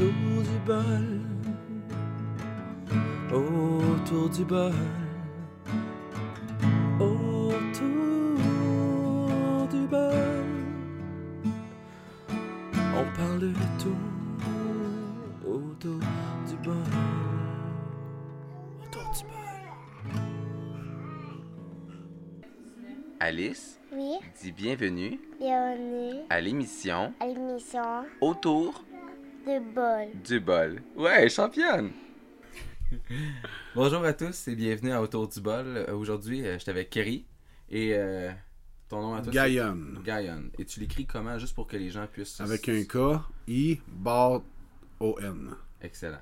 autour du bol, autour du bol, autour du bol. On parle de tout autour du bol, autour du bol. Alice, Oui, dis bienvenue bienvenue à l'émission à l'émission Autour de bol. du bol. Ouais, championne! Bonjour à tous et bienvenue à Autour du bol. Euh, Aujourd'hui, euh, je suis avec Kerry et euh, ton nom à toi Gaillon. c'est Gaillon. Et tu l'écris comment juste pour que les gens puissent. Avec un K, I, bar, O, N. Excellent.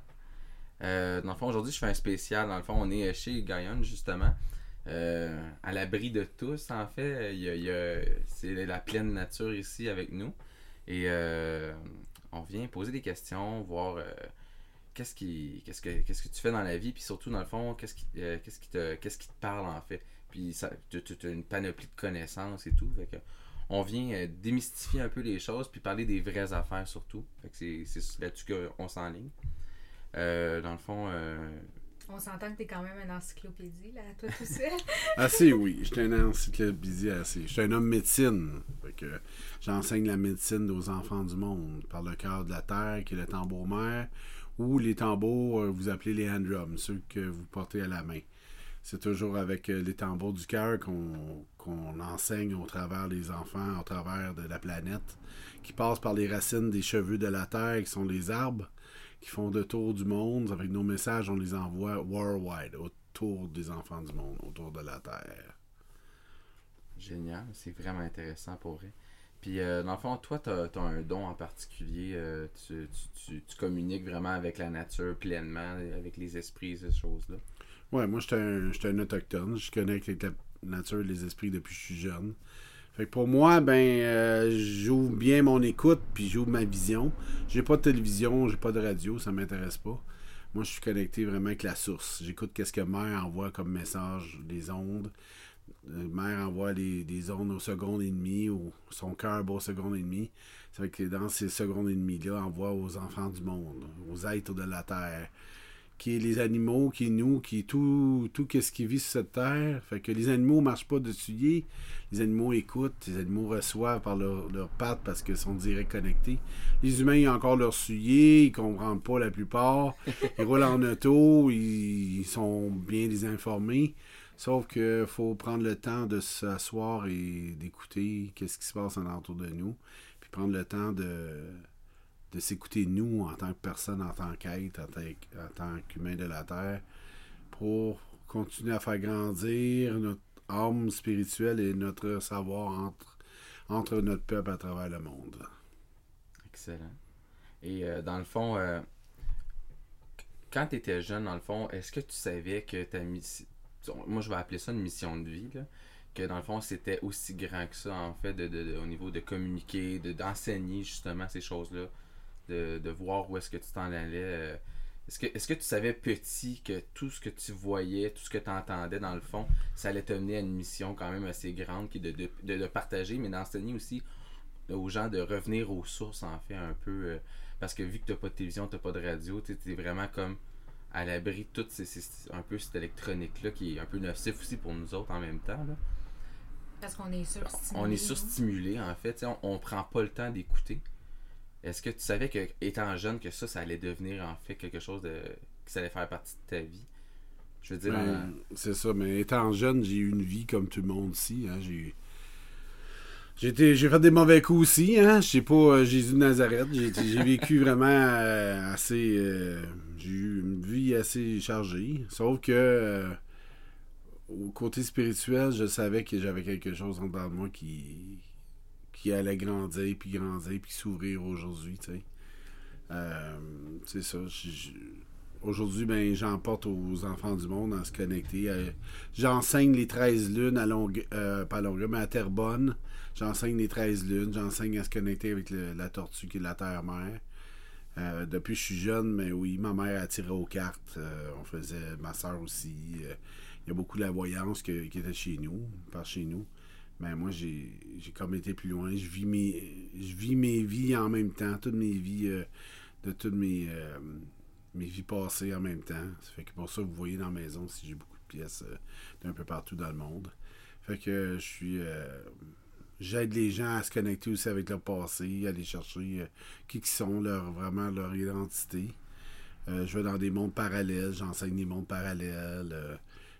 Euh, dans le fond, aujourd'hui, je fais un spécial. Dans le fond, on est chez Gaillon, justement. Euh, à l'abri de tous, en fait. Il y a- il y a- c'est la pleine nature ici avec nous. Et euh, on vient poser des questions, voir euh, qu'est-ce qui, qu'est-ce que, tu fais dans la vie, puis surtout, dans le fond, qu'est-ce qui, euh, qu'est-ce te, qu'est-ce qui te parle, en fait. Puis ça, tu as une panoplie de connaissances et tout. On vient euh, démystifier un peu les choses, puis parler des vraies affaires surtout. Fait que c'est, c'est là-dessus qu'on s'enligne. Dans le fond, On s'entend que t'es quand même une encyclopédie, là, toi tout seul. Assez, oui. J'étais un encyclopédie assez. J'étais un homme médecine. J'enseigne la médecine aux enfants du monde par le cœur de la terre, qui est le tambour-mère, ou les tambours, euh, vous appelez les hand drums, ceux que vous portez à la main. C'est toujours avec euh, les tambours du cœur qu'on enseigne au travers des enfants, au travers de la planète, qui passent par les racines des cheveux de la terre, qui sont les arbres, qui font le tour du monde. Avec nos messages, on les envoie worldwide, autour des enfants du monde, autour de la terre. génial, c'est vraiment intéressant pour vrai. Puis, euh, dans le fond, toi, tu as, un don en particulier. euh, tu, tu- tu- tu communiques vraiment avec la nature pleinement, avec les esprits, ces choses-là? Ouais, moi, j'étais un, un autochtone. Je connecte avec la nature et les esprits depuis que je suis jeune. Pour moi, ben, euh, j'ouvre bien mon écoute, puis j'ouvre ma vision. J'ai pas de télévision, j'ai pas de radio, ça m'intéresse pas. Moi, je suis connecté vraiment avec la source. J'écoute qu'est-ce que Mère envoie comme message, des ondes. Euh, Mère envoie les, des ondes aux secondes et demie, ou son cœur bat aux secondes et demie. Ça que dans ces secondes et demie-là, envoie aux enfants du monde, aux êtres de la terre qui est les animaux, qui est nous, qui est tout, tout ce qui vit sur cette terre. Fait que les animaux marchent pas dessus. Les animaux écoutent, les animaux reçoivent par leurs leur pattes parce qu'ils sont direct connectés. Les humains, ils ont encore leur souillé, ils comprennent pas la plupart. Ils roulent en auto, ils, ils sont bien désinformés. Sauf que faut prendre le temps de s'asseoir et d'écouter qu'est-ce qui se passe en entour de nous. Puis prendre le temps de, de s'écouter nous en tant que personne, en tant qu'être, en tant, qu'humain de la Terre, pour continuer à faire grandir notre âme spirituelle et notre savoir entre, notre peuple à travers le monde. Excellent. Et euh, dans le fond, euh, quand tu étais jeune, dans le fond, est-ce que tu savais que ta mission. Moi, je vais appeler ça une mission de vie, là, que dans le fond, c'était aussi grand que ça, en fait, de, de- au niveau de communiquer, de- d'enseigner justement ces choses-là, de, de voir où est-ce que tu t'en allais. euh. Est-ce que, que tu savais petit que tout ce que tu voyais, tout ce que tu entendais dans le fond, ça allait te mener à une mission quand même assez grande qui est de, de, de, de partager, mais d'enseigner aussi aux gens de revenir aux sources en fait un peu euh, parce que vu que t'as pas de télévision, t'as pas de radio, tu es vraiment comme à l'abri de tout ces, ces- un peu cette électronique là qui est un peu nocif aussi pour nous autres en même temps là. Parce qu'on est surstimulé. On est nous. surstimulé en fait, tu on, on prend pas le temps d'écouter. Est-ce que tu savais que étant jeune que ça ça allait devenir en fait quelque chose de qui ça allait faire partie de ta vie? Je veux dire Ben, c'est ça, mais étant jeune, j'ai eu une vie comme tout le monde ici. Hein, j'ai j'ai été- j'ai fait des mauvais coups aussi, hein. Je sais pas euh, Jésus de Nazareth. J'ai vécu vraiment euh, assez. euh, j'ai eu une vie assez chargée. Sauf que au côté spirituel, je savais que j'avais quelque chose en dedans de moi qui, qui allait grandir, puis grandir, puis s'ouvrir aujourd'hui. Euh, c'est ça. Aujourd'hui, ben, j'emporte aux enfants du monde à se connecter. J'enseigne les 13 lunes à Longue, euh, pas à Longueuil, mais à Terrebonne. J'enseigne les 13 lunes. J'enseigne à se connecter avec la tortue qui est la terre-mère. Euh, depuis que je suis jeune, mais oui, ma mère a tiré aux cartes. Euh, on faisait, ma soeur aussi. Il y a beaucoup de la voyance qui était chez nous, par chez nous. Mais moi, j'ai comme été plus loin. Je vis mes, je vis mes vies en même temps, toutes mes vies. euh, de toutes mes, euh, mes vies passées en même temps. Ça fait que pour ça, vous voyez dans la maison si j'ai beaucoup de pièces euh, d'un peu partout dans le monde. Fait que je suis. J'aide les gens à se connecter aussi avec leur passé, à aller chercher qui qui sont, leur, vraiment leur identité. Je vais dans des mondes parallèles, j'enseigne des mondes parallèles.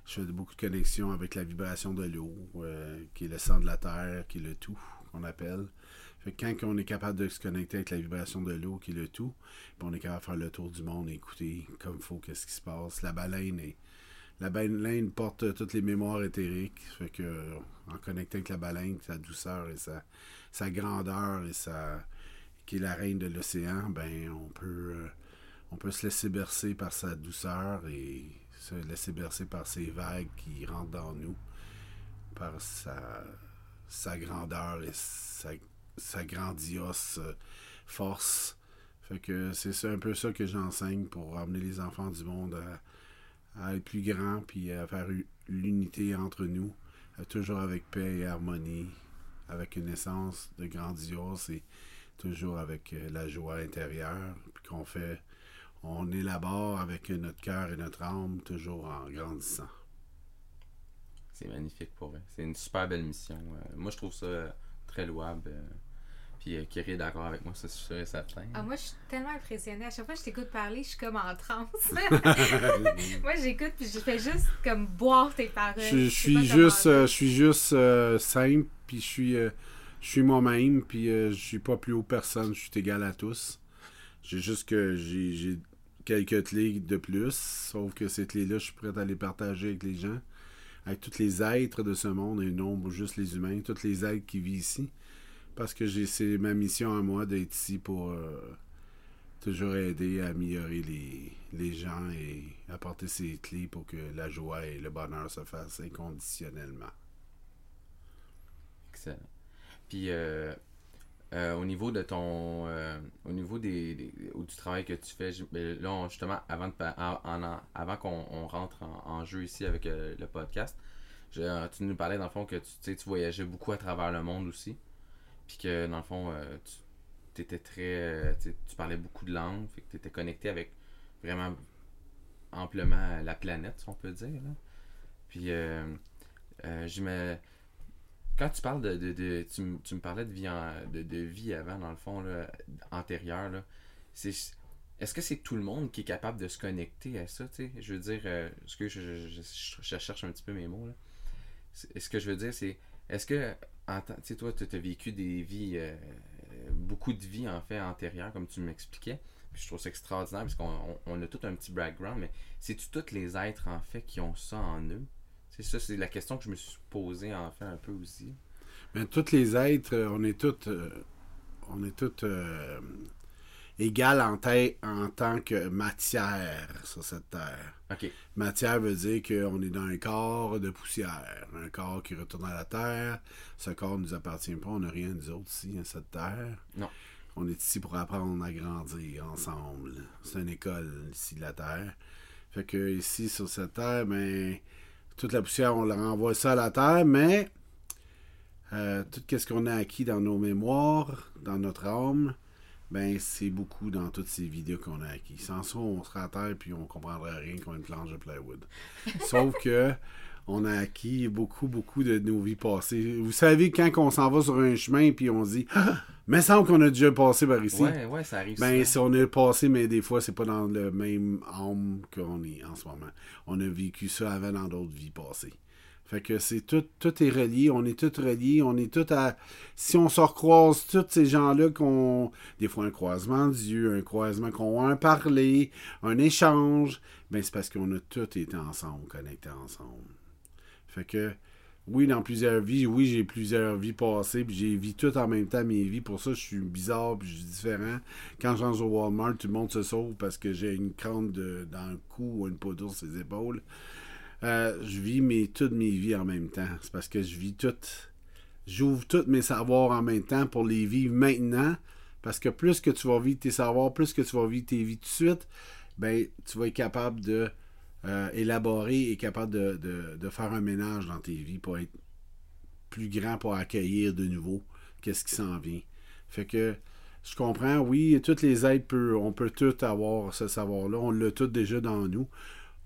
Je fais beaucoup de connexions avec la vibration de l'eau, euh, qui est le sang de la terre, qui est le tout, qu'on appelle. Fait que quand on est capable de se connecter avec la vibration de l'eau, qui est le tout, on est capable de faire le tour du monde et écouter comme il faut qu'est-ce qui se passe. La baleine est. La baleine porte toutes les mémoires éthériques. Fait que euh, en connectant avec la baleine, sa douceur et sa, sa grandeur et sa. qui est la reine de l'océan, ben on peut. euh, on peut se laisser bercer par sa douceur et se laisser bercer par ses vagues qui rentrent dans nous, par sa, grandeur et sa, grandiose euh, force. Que c'est un peu ça que j'enseigne pour amener les enfants du monde à, à être plus grands puis à faire l'unité entre nous, toujours avec paix et harmonie, avec une essence de grandiose et toujours avec euh, la joie intérieure, qu'on fait on élabore avec notre cœur et notre âme, toujours en grandissant. C'est magnifique pour eux. C'est une super belle mission. Euh, moi, je trouve ça très louable. euh, Puis euh, Kiri est d'accord avec moi, ça, c'est sûr et certain. Ah, moi, je suis tellement impressionnée. À chaque fois que je t'écoute parler, je suis comme en transe. moi, j'écoute puis je fais juste comme boire tes paroles. je, je suis juste, euh, je suis juste euh, simple, puis je suis, euh, je suis moi-même, puis euh, je suis pas plus haut personne, je suis égal à tous. J'ai juste que j'ai quelques clés de plus, sauf que ces clés-là, je suis prêt à les partager avec les gens, avec tous les êtres de ce monde, et non juste les humains, tous les êtres qui vivent ici. Parce que c'est ma mission à moi d'être ici pour euh, toujours aider à améliorer les, les gens et apporter ces clés pour que la joie et le bonheur se fassent inconditionnellement. Excellent. Puis euh, euh, au niveau de ton euh, au niveau des, du travail que tu fais, ben, là justement avant de en- avant qu'on on rentre en, jeu ici avec euh, le podcast, tu nous parlais dans le fond que tu, tu voyageais beaucoup à travers le monde aussi. Puis que dans le fond tu étais très tu parlais beaucoup de langues, fait que tu étais connecté avec vraiment amplement la planète, si on peut dire. Là. Puis je me quand tu parles de, de, tu, tu me parlais de vie en- de, de vie avant dans le fond là, antérieure là, c'est est-ce que c'est tout le monde qui est capable de se connecter à ça tu je veux dire euh, ce que je, je, cherche un petit peu mes mots là. Ce que je veux dire c'est est-ce que tu sais toi tu as vécu des vies euh, beaucoup de vies en fait antérieures comme tu m'expliquais. Puis je trouve ça extraordinaire parce qu'on on- on a tout un petit background mais c'est-tu tous les êtres en fait qui ont ça en eux? C'est ça, c'est la question que je me suis posée en fait un peu aussi. Mais tous les êtres, euh, on est tous, euh, on est tous euh, égales en, en tant que matière sur cette terre. Matière veut dire qu'on est dans un corps de poussière, un corps qui retourne à la terre. Ce corps ne nous appartient pas, on n'a rien nous autres ici, à cette terre. Non. On est ici pour apprendre à grandir ensemble. C'est une école ici de la terre. Fait que ici sur cette terre, ben, toute la poussière, on la renvoie ça à la terre, mais euh, tout ce qu'on a acquis dans nos mémoires, dans notre âme, ben c'est beaucoup dans toutes ces vidéos qu'on a acquis. Sans ça, on serait à terre puis on comprendrait rien comme une planche de plywood. Sauf que on a acquis beaucoup, beaucoup de nos vies passées. Vous savez, quand on s'en va sur un chemin puis on se dit ah, mais semble qu'on a déjà passé par ici. ouais, ouais, ça arrive. Ben, si on est passé, mais des fois, c'est pas dans le même âme qu'on est en ce moment. On a vécu ça avant dans d'autres vies passées. Fait que c'est tout, tout est relié, on est tous reliés, on est tous à. Si on se recroise tous ces gens-là qu'on. Des fois un croisement d'yeux, un croisement qu'on a un parler, un échange, ben c'est parce qu'on a tous été ensemble, connectés ensemble. Fait que oui, dans plusieurs vies, oui, j'ai plusieurs vies passées, puis j'ai vu tout en même temps mes vies. Pour ça, je suis bizarre, puis je suis différent. Quand je rentre au Walmart, tout le monde se sauve parce que j'ai une de, dans le cou ou une poudre sur les épaules. Euh, je vis mes, toutes mes vies en même temps. C'est parce que je vis toutes. J'ouvre tous mes savoirs en même temps pour les vivre maintenant. Parce que plus que tu vas vivre tes savoirs, plus que tu vas vivre tes vies tout de suite, ben, tu vas être capable de euh, élaborer et capable de faire un ménage dans tes vies pour être plus grand pour accueillir de nouveau qu'est-ce qui s'en vient. Fait que Je comprends, oui, toutes les aides, peut, on peut tout avoir ce savoir-là. On l'a tout déjà dans nous.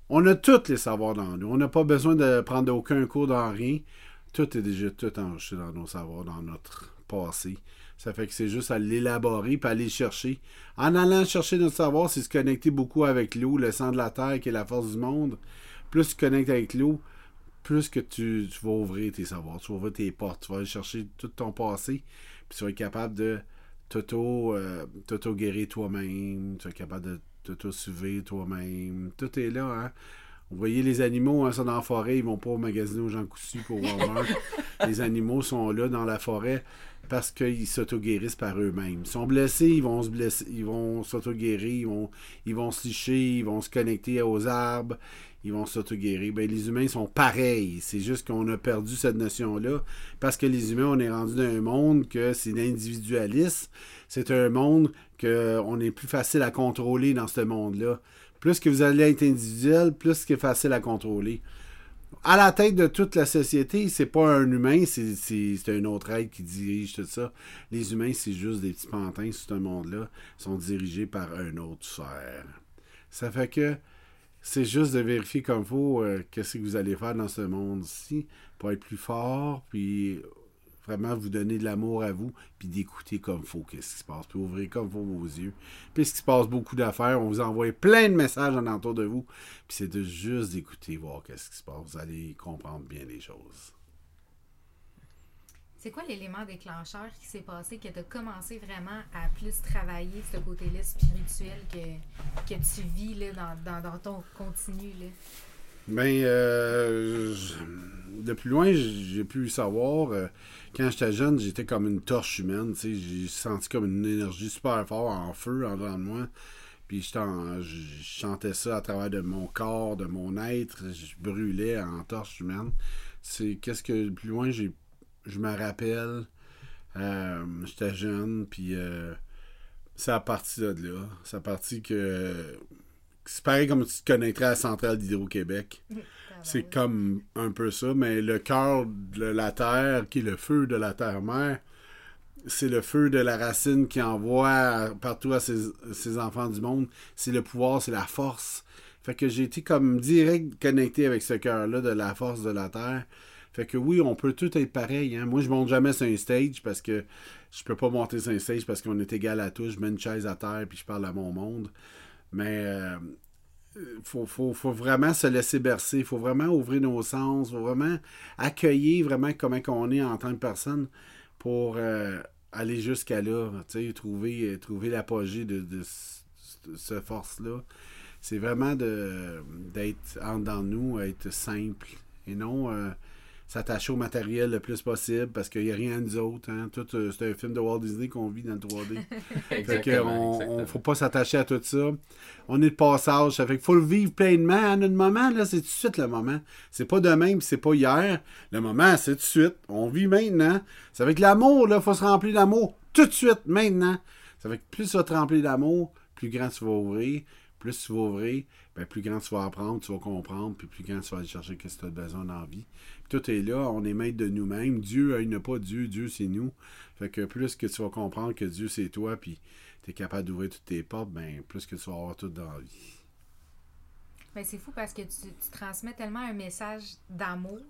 On a tous les savoirs dans nous. On n'a pas besoin de prendre aucun cours dans rien. Tout est déjà tout enregistré dans nos savoirs, dans notre passé. Ça fait que c'est juste à l'élaborer puis aller le chercher. En allant chercher notre savoir, c'est se connecter beaucoup avec l'eau, le sang de la terre qui est la force du monde. Plus tu connectes avec l'eau, plus que tu, vas ouvrir tes savoirs, tu vas ouvrir tes portes, tu vas aller chercher tout ton passé, puis tu vas être capable de euh, guérir toi-même, tu vas être capable de t'auto-suivre toi-même. Tout est là, hein? Vous voyez les animaux, hein, sont dans la forêt, ils vont pas magasiner aux gens cousus pour voir. les animaux sont là dans la forêt parce qu'ils s'auto-guérissent par eux-mêmes. Ils sont blessés, ils vont se blesser, ils vont s'auto-guérir, ils vont, ils vont se licher, ils vont se connecter aux arbres, ils vont s'auto-guérir. Ben, les humains sont pareils. C'est juste qu'on a perdu cette notion-là parce que les humains, on est rendu dans un monde que c'est l'individualisme. C'est un monde qu'on est plus facile à contrôler dans ce monde-là. Plus que vous allez être individuel, plus c'est facile à contrôler. À la tête de toute la société, c'est pas un humain, c'est un autre être qui dirige tout ça. Les humains, c'est juste des petits pantins sur ce monde-là. Sont dirigés par un autre sphère. Ça fait que c'est juste de vérifier comme faut euh, qu'est-ce que vous allez faire dans ce monde-ci pour être plus fort, puis vraiment vous donner de l'amour à vous, puis d'écouter comme faut qu'est-ce qui se passe, puis ouvrir comme faut vos yeux. Puis ce qui se passe beaucoup d'affaires, on vous envoie plein de messages en entour de vous, puis c'est de juste d'écouter, voir qu'est-ce qui se passe. Vous allez comprendre bien les choses. C'est quoi l'élément déclencheur qui s'est passé, que tu as commencé vraiment à plus travailler ce côté-là spirituel que, que tu vis là, dans, dans, dans, ton continu? Ben, euh, de plus loin, j'ai pu savoir. Euh, quand j'étais jeune, j'étais comme une torche humaine. J'ai senti comme une énergie super forte en feu en dedans de moi. Puis je chantais ça à travers de mon corps, de mon être. Je brûlais en torche humaine. C'est qu'est-ce que plus loin j'ai je me rappelle, euh, j'étais jeune, puis euh, c'est à partir de là. C'est à partir que. C'est pareil comme tu te connecterais à la centrale d'Hydro-Québec. C'est comme un peu ça, mais le cœur de la terre, qui est le feu de la terre-mère, c'est le feu de la racine qui envoie partout à ses, enfants du monde. C'est le pouvoir, c'est la force. Fait que j'ai été comme direct connecté avec ce cœur-là de la force de la terre. Fait que oui, on peut tout être pareil. Hein. Moi, je monte jamais sur un stage parce que je peux pas monter sur un stage parce qu'on est égal à tous. Je mets une chaise à terre puis je parle à mon monde. Mais euh, faut, faut, vraiment se laisser bercer. Il faut vraiment ouvrir nos sens. Il faut vraiment accueillir vraiment comment on est en tant que personne pour euh, aller jusqu'à là. Trouver, trouver l'apogée de, de, force-là. C'est vraiment d'être en dans nous, être simple et non euh, s'attacher au matériel le plus possible parce qu'il n'y a rien de nous autres. Hein. Tout, euh, c'est un film de Walt Disney qu'on vit dans le 3D. fait que on, ne faut pas s'attacher à tout ça. On est de passage. Ça fait qu'il faut le vivre pleinement. À notre moment, là, c'est tout de suite le moment. C'est pas demain puis c'est pas hier. Le moment, c'est tout de suite. On vit maintenant. Ça fait que l'amour, il faut se remplir d'amour tout de suite, maintenant. Ça fait que plus tu vas te remplir d'amour, plus grand tu vas ouvrir. Plus tu vas ouvrir, ben, plus grand tu vas apprendre, tu vas comprendre, puis plus grand tu vas aller chercher ce que tu as besoin dans tout est là, on est maître de nous-mêmes. Dieu, il n'a pas Dieu, Dieu c'est nous. Fait que plus que tu vas comprendre que Dieu c'est toi, puis tu es capable d'ouvrir toutes tes portes, ben plus que tu vas avoir tout dans la vie. Ben, c'est fou parce que tu transmets tellement un message d'amour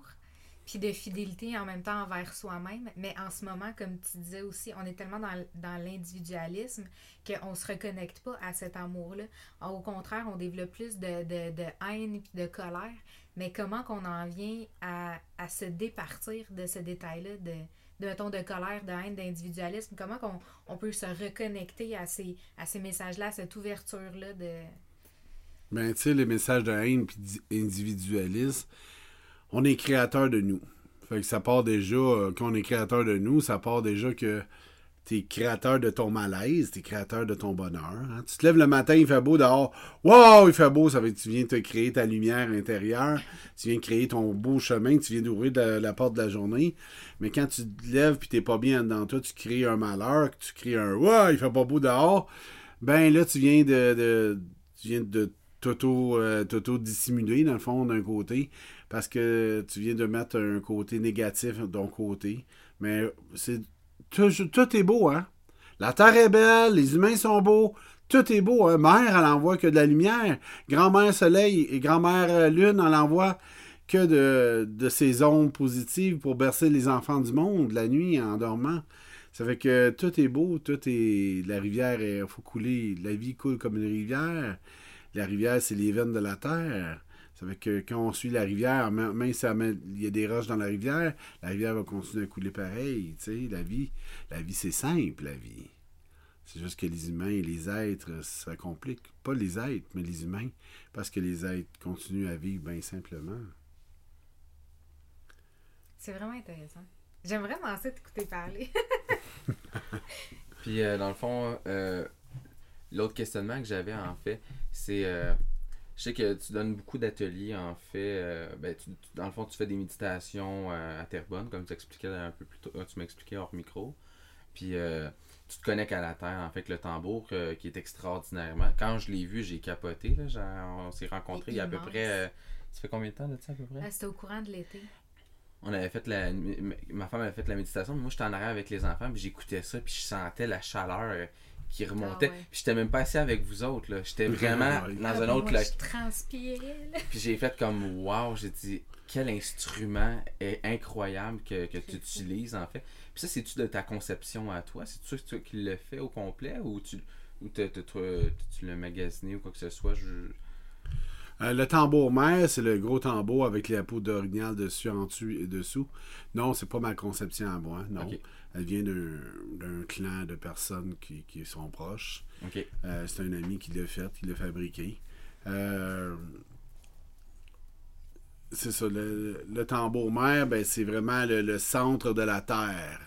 puis de fidélité en même temps envers soi-même. Mais en ce moment, comme tu disais aussi, on est tellement dans, l'individualisme qu'on ne se reconnecte pas à cet amour-là. Au contraire, on développe plus de, de, de haine et de colère. Mais comment qu'on en vient à, à, se départir de ce détail-là, de, de, mettons, de colère, de haine, d'individualisme? Comment qu'on on peut se reconnecter à ces, à ces messages-là, à cette ouverture-là de... Ben, tu sais, les messages de haine et d'individualisme, on est créateur de nous. Fait que ça part déjà, euh, qu'on est créateur de nous, ça part déjà que tu es créateur de ton malaise, tu es créateur de ton bonheur. Hein. Tu te lèves le matin, il fait beau dehors. Wow, il fait beau, ça veut dire que tu viens te créer ta lumière intérieure, tu viens créer ton beau chemin, tu viens d'ouvrir la porte de la journée. Mais quand tu te lèves et t'es pas bien dans toi, tu crées un malheur, tu crées un Wow, il fait pas beau dehors. Ben là, tu viens de, de tu viens de euh, t'auto-dissimuler, dans le fond, d'un côté parce que tu viens de mettre un côté négatif de ton côté. Mais c'est tout, est beau, hein? La terre est belle, les humains sont beaux, tout est beau. Hein? Mère, elle envoie que de la lumière. Grand-mère Soleil et grand-mère euh, Lune, elle envoie que de, ces ondes positives pour bercer les enfants du monde la nuit en dormant. Ça fait que tout est beau, tout est. La rivière, il faut couler. La vie coule comme une rivière. La rivière, c'est les veines de la terre. Ça fait que quand on suit la rivière, même si il y a des roches dans la rivière, la rivière va continuer à couler pareil. Tu sais, la vie, la vie, c'est simple, la vie. C'est juste que les humains et les êtres, ça complique. Pas les êtres, mais les humains. Parce que les êtres continuent à vivre bien simplement. C'est vraiment intéressant. J'aime vraiment ça t'écouter parler. Puis, euh, dans le fond, euh, l'autre questionnement que j'avais, en fait, c'est. euh, je sais que tu donnes beaucoup d'ateliers, en fait. euh, ben, tu- tu- dans le fond, tu fais des méditations euh, à Terrebonne, comme tu expliquais un peu plus tôt. euh, Tu m'expliquais hors micro. Puis, euh, tu te connectes à la terre, en fait, le tambour, qui est extraordinairement. Quand je l'ai vu, j'ai capoté. Là, on s'est rencontrés il y a à peu près. ça fait combien de temps de ça, à peu près? Ah, C'était au courant de l'été. on avait fait la ma femme avait fait la méditation mais moi j'étais en arrière avec les enfants puis j'écoutais ça puis je sentais la chaleur qui remontait Ah ouais. puis j'étais même pas assis avec vous autres là j'étais vraiment Ouais. dans Ah, un autre moi, là Je transpirais, là. puis j'ai fait comme wow j'ai dit quel instrument est incroyable que, que tu utilises en fait puis ça c'est tu de ta conception à toi? C'est tu toi qui le fait au complet ou tu ou tu l'as magasiné ou quoi que ce soit? Je... Euh, le tambour mère, c'est le gros tambour avec la peau d'orignal dessus, en dessus et dessous. Non, c'est pas ma conception à moi, non. Ok. Elle vient d'un d'un clan de personnes qui, qui sont proches. Euh, c'est un ami qui l'a fait, qui l'a fabriqué. Euh, c'est ça, le, le tambour mère, ben, c'est vraiment le, le centre de la terre.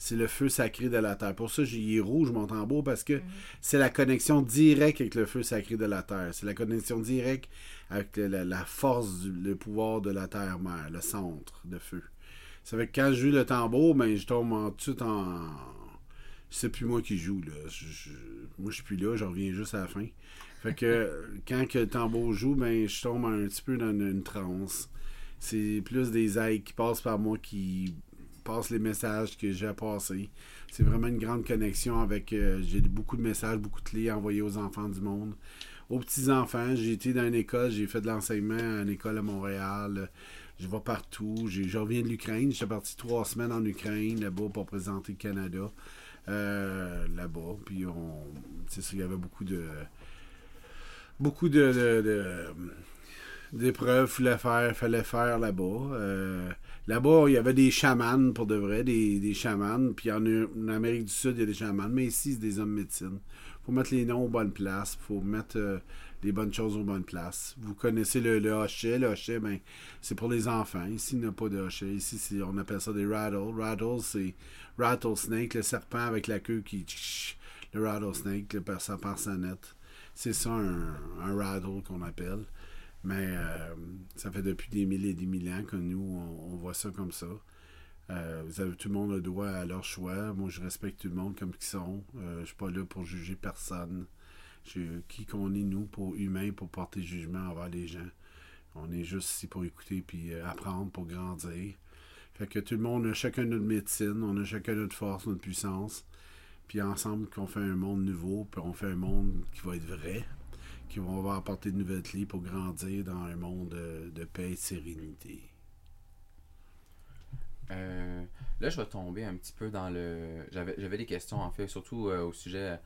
C'est le feu sacré de la terre. Pour ça, est rouge mon tambour parce que c'est la connexion directe avec le feu sacré de la terre. C'est la connexion directe avec le- la, la force, du, le pouvoir de la terre mère, le centre de feu. Ça fait que quand je joue le tambour, ben, je tombe en, tout en. C'est plus moi qui joue, là. Je- je- moi, je suis plus là, je reviens juste à la fin. Fait que quand que le tambour joue, ben, je tombe un petit peu dans une, une transe. C'est plus des aides qui passent par moi qui passent les messages que j'ai à passer. C'est vraiment une grande connexion avec. euh, j'ai beaucoup de messages, beaucoup de clés envoyés aux enfants du monde. Aux petits-enfants, j'ai été dans une école, j'ai fait de l'enseignement à une école à Montréal. Je vais partout. Je reviens de l'Ukraine. J'étais parti trois semaines en Ukraine, là-bas, pour présenter le Canada. euh, là-bas. Puis, on, il y avait beaucoup de. Beaucoup de. de- de- d'épreuves fallait faire, fallait faire là-bas. Euh, là-bas, il y avait des chamans pour de vrai, des, des chamans. Puis en, Amérique du Sud, il y a des chamans. Mais ici, c'est des hommes médecine. faut mettre les noms aux bonnes places. faut mettre euh, les bonnes choses aux bonnes places. Vous connaissez le, le hochet. Le hochet, ben, c'est pour les enfants. Ici, il n'y a pas de hochet. Ici, on appelle ça des rattles. Rattles, c'est rattlesnake, le serpent avec la queue qui... Le rattlesnake, le par sa. C'est ça un, un rattle qu'on appelle. Mais euh, ça fait depuis des mille et des mille ans que nous, on, voit ça comme ça. Euh, vous avez, tout le monde a droit à leur choix. Moi, je respecte tout le monde comme ils sont. Euh, je suis pas là pour juger personne. Je- qui qu'on est, nous, pour humains, pour porter jugement envers les gens. On est juste ici pour écouter puis euh, apprendre, pour grandir. Fait que tout le monde a chacun notre médecine, on a chacun notre force, notre puissance. Puis ensemble, qu'on fait un monde nouveau, puis on fait un monde qui va être vrai, qui va apporter de nouvelles clés pour grandir dans un monde de, paix et de sérénité. Euh, là, je vais tomber un petit peu dans le. J'avais, j'avais des questions, en fait, surtout euh, au sujet.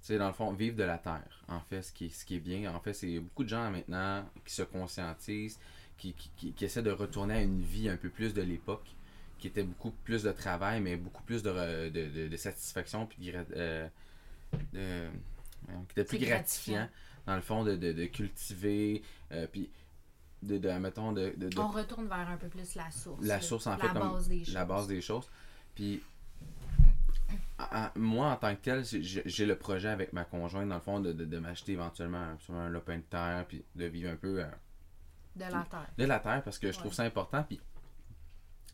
Tu sais, dans le fond, vivre de la terre. En fait, ce qui, est- ce qui est bien. En fait, c'est beaucoup de gens maintenant qui se conscientisent, qui, qui, qui- qui essaient de retourner à une vie un peu plus de l'époque, qui était beaucoup plus de travail, mais beaucoup plus de, re- de, de- de satisfaction, puis euh, euh, qui était plus gratifiant, gratifiant. dans le fond, de, de, de cultiver, euh, puis de, de, mettons, de, On retourne vers un peu plus la source. la source en la fait comme base des choses. la base des choses puis à- moi en tant que tel j'ai- le projet avec ma conjointe dans le fond de, de, de m'acheter éventuellement un, lopin de terre puis de vivre un peu euh, De la terre. de la terre parce que je Ouais. trouve ça important puis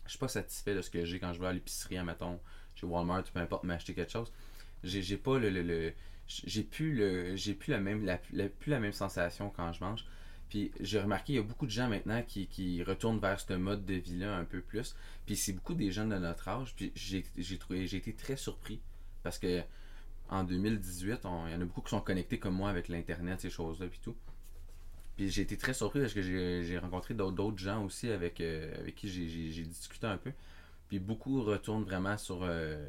je suis pas satisfait de ce que j'ai quand je vais à l'épicerie mettons chez Walmart peu importe m'acheter quelque chose j'ai j'ai pas le, le, le- j'ai plus le j'ai plus la même la, la- plus la même sensation quand je mange puis j'ai remarqué il y a beaucoup de gens maintenant qui, qui retournent vers ce mode de vie là un peu plus puis c'est beaucoup des jeunes de notre âge puis j'ai trouvé j'ai été très surpris parce que en 2018, on- il y en a beaucoup qui sont connectés comme moi avec l'Internet, ces choses-là, puis tout. Puis j'ai été très surpris parce que j'ai rencontré d'autres gens aussi avec, euh, avec qui j'ai discuté un peu. Puis beaucoup retournent vraiment sur. euh,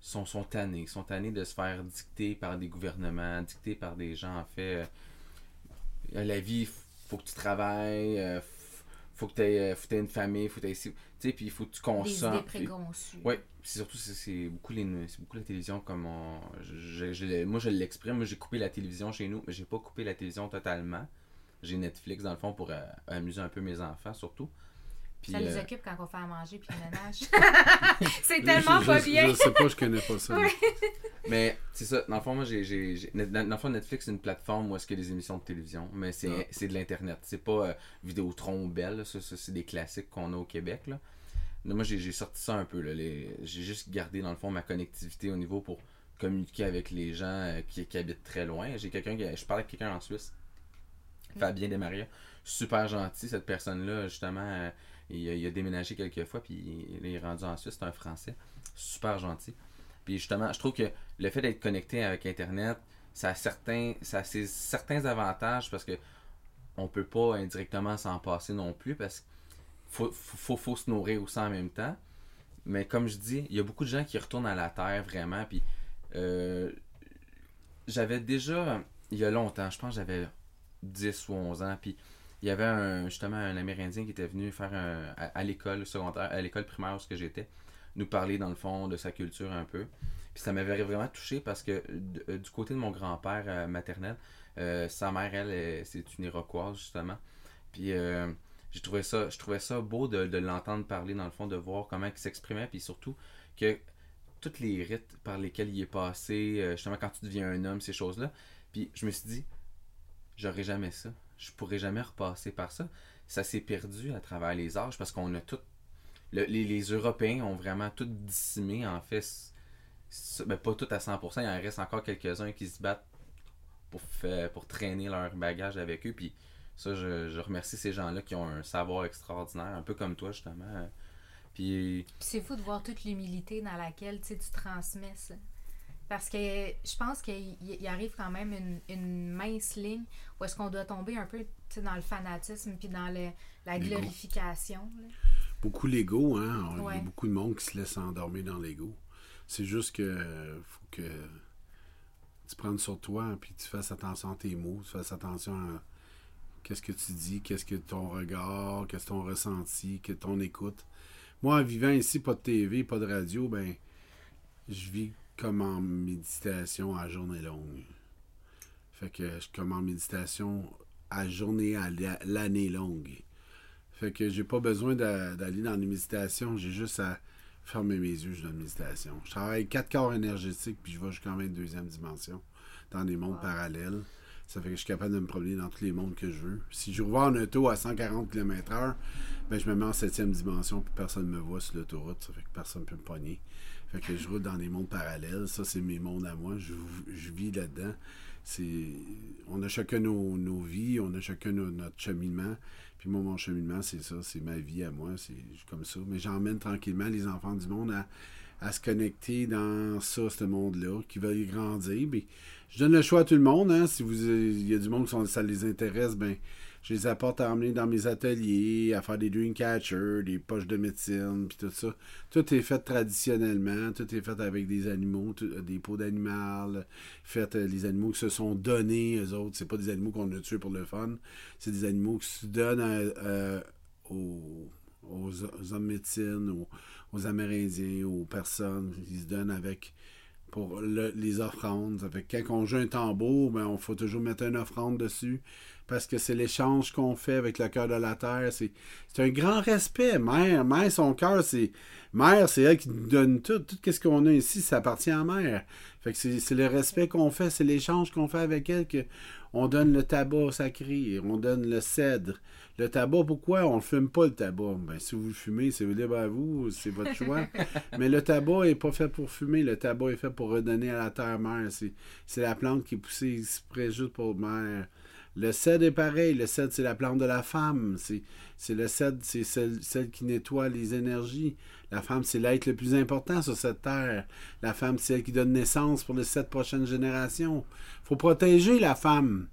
sont, sont tannés. sont tannés de se faire dicter par des gouvernements, dicter par des gens, en fait. euh, la vie, faut que tu travailles, euh, faut que tu aies, une famille, faut que tu Tu sais, puis il faut que tu Des consommes. préconçues. oui, c'est surtout c'est- beaucoup les beaucoup la télévision comme on, je- moi je l'exprime, moi j'ai coupé la télévision chez nous, mais j'ai pas coupé la télévision totalement. J'ai Netflix dans le fond pour euh, amuser un peu mes enfants surtout. Puis Ça les euh, occupe quand on fait à manger puis le ménage. c'est tellement je, pas je- bien. Je sais pas, je connais pas ça. Mais c'est ça, dans le fond moi j'ai j'ai j'ai- dans le fond Netflix c'est une plateforme où est-ce qu'il y a des émissions de télévision, mais c'est Ah. c'est de l'internet, c'est pas euh, Vidéotron ou Bell, là. ça, ça, c'est des classiques qu'on a au Québec là. Moi j'ai j'ai sorti ça un peu là, les- j'ai juste gardé dans le fond ma connectivité au niveau pour communiquer avec les gens euh, qui, qui habitent très loin. J'ai quelqu'un qui je parlais avec quelqu'un en Suisse. Fabien Desmaria, super gentil cette personne-là justement euh, il, a, déménagé quelques fois puis il, est rendu en Suisse, c'est un français, super gentil. Puis justement, je trouve que le fait d'être connecté avec internet, ça a certains ça a ses- certains avantages parce que on peut pas indirectement s'en passer non plus parce qu'il faut, faut, se nourrir aussi en même temps. Mais comme je dis, il y a beaucoup de gens qui retournent à la terre vraiment. Puis euh, j'avais déjà, il y a longtemps, je pense j'avais 10 ou 11 ans, puis il y avait un, justement un Amérindien qui était venu faire un, à, l'école secondaire, à l'école primaire où j'étais, nous parler dans le fond de sa culture un peu. Puis ça m'avait vraiment touché parce que euh, du côté de mon grand-père euh, maternel, euh, sa mère, elle, c'est une Iroquoise justement. Puis j'ai trouvé ça, je trouvais ça beau de, de l'entendre parler dans le fond, de voir comment il s'exprimait, puis surtout que tous les rites par lesquels il est passé, justement quand tu deviens un homme, ces choses-là. Puis je me suis dit, j'aurais jamais ça. Je pourrais jamais repasser par ça. Ça s'est perdu à travers les âges parce qu'on a tout. le- les, les Européens ont vraiment tout dissimé, en fait. c- ben, pas tout à 100%, il en reste encore quelques-uns qui se battent pour, pour traîner leur bagage avec eux. Puis ça, je, je remercie ces gens-là qui ont un savoir extraordinaire, un peu comme toi, justement. Puis c'est fou de voir toute l'humilité dans laquelle tu transmets ça. Parce que je pense qu'il il arrive quand même une, une mince ligne où est-ce qu'on doit tomber un peu dans le fanatisme puis dans le- la glorification. là. Beaucoup l'ego, hein. Il y a beaucoup de monde qui se laisse endormir dans l'ego. C'est juste que faut que tu prennes sur toi puis tu fasses attention à tes mots, tu fasses attention à qu'est-ce que tu dis, qu'est-ce que ton regard, qu'est-ce que ton ressenti, que ton écoute. Moi, en vivant ici, pas de TV, pas de radio, ben je vis comme en méditation à journée longue. Fait que je suis comme en méditation à journée à la- l'année longue. Fait que j'ai pas besoin d'a- d'aller dans les méditations, j'ai juste à fermer mes yeux, je donne une méditation. Je travaille quatre corps énergétiques, puis je vais jusqu'en 22e dimension, dans des mondes Wow. parallèles. Ça fait que je suis capable de me promener dans tous les mondes que je veux. Si je roule en auto à 140 km/h, ben je me mets en 7e dimension, puis personne ne me voit sur l'autoroute. Ça fait que personne ne peut me pogner. Fait que je roule dans des mondes parallèles. Ça, c'est mes mondes à moi. Je, je vis là-dedans. C'est, on a chacun nos, nos vies, on a chacun notre cheminement. Puis moi, mon cheminement, c'est ça, c'est ma vie à moi, c'est comme ça. Mais j'emmène tranquillement les enfants du monde à, à se connecter dans ça, ce monde-là, qui veulent grandir. Je donne le choix à tout le monde. Hein. Si vous, il y a du monde ça les intéresse, ben je les apporte à emmener dans mes ateliers, à faire des dream catchers, des poches de médecine, puis tout ça. Tout est fait traditionnellement, tout est fait avec des animaux, tout- des peaux d'animal, fait euh, les animaux qui se sont donnés, eux autres. C'est pas des animaux qu'on a tués pour le fun, c'est des animaux qui se donnent euh, aux, aux, aux hommes médecine, aux, aux Amérindiens, aux personnes. Ils se donnent avec pour le- les offrandes. Quand on joue un tambour, ben, on faut toujours mettre une offrande dessus parce que c'est l'échange qu'on fait avec le cœur de la terre. C'est, un grand respect. Mère, mère, son cœur, c'est. Mère, c'est elle qui nous donne tout. Tout ce qu'on a ici, ça appartient à mère. Fait que c'est, c'est le respect qu'on fait, c'est l'échange qu'on fait avec elle que on donne le tabac sacré, on donne le cèdre. Le tabac, pourquoi on ne fume pas le tabac? Ben, si vous le fumez, c'est libre à vous, c'est votre choix. Mais le tabac n'est pas fait pour fumer, le tabac est fait pour redonner à la terre mère. C'est, c'est la plante qui est poussée exprès juste pour mère, Le cèdre est pareil. Le cèdre, c'est la plante de la femme. C'est, le cèdre, c'est celle, celle qui nettoie les énergies. La femme, c'est l'être le plus important sur cette terre. La femme, c'est elle qui donne naissance pour les sept prochaines générations. faut protéger la femme.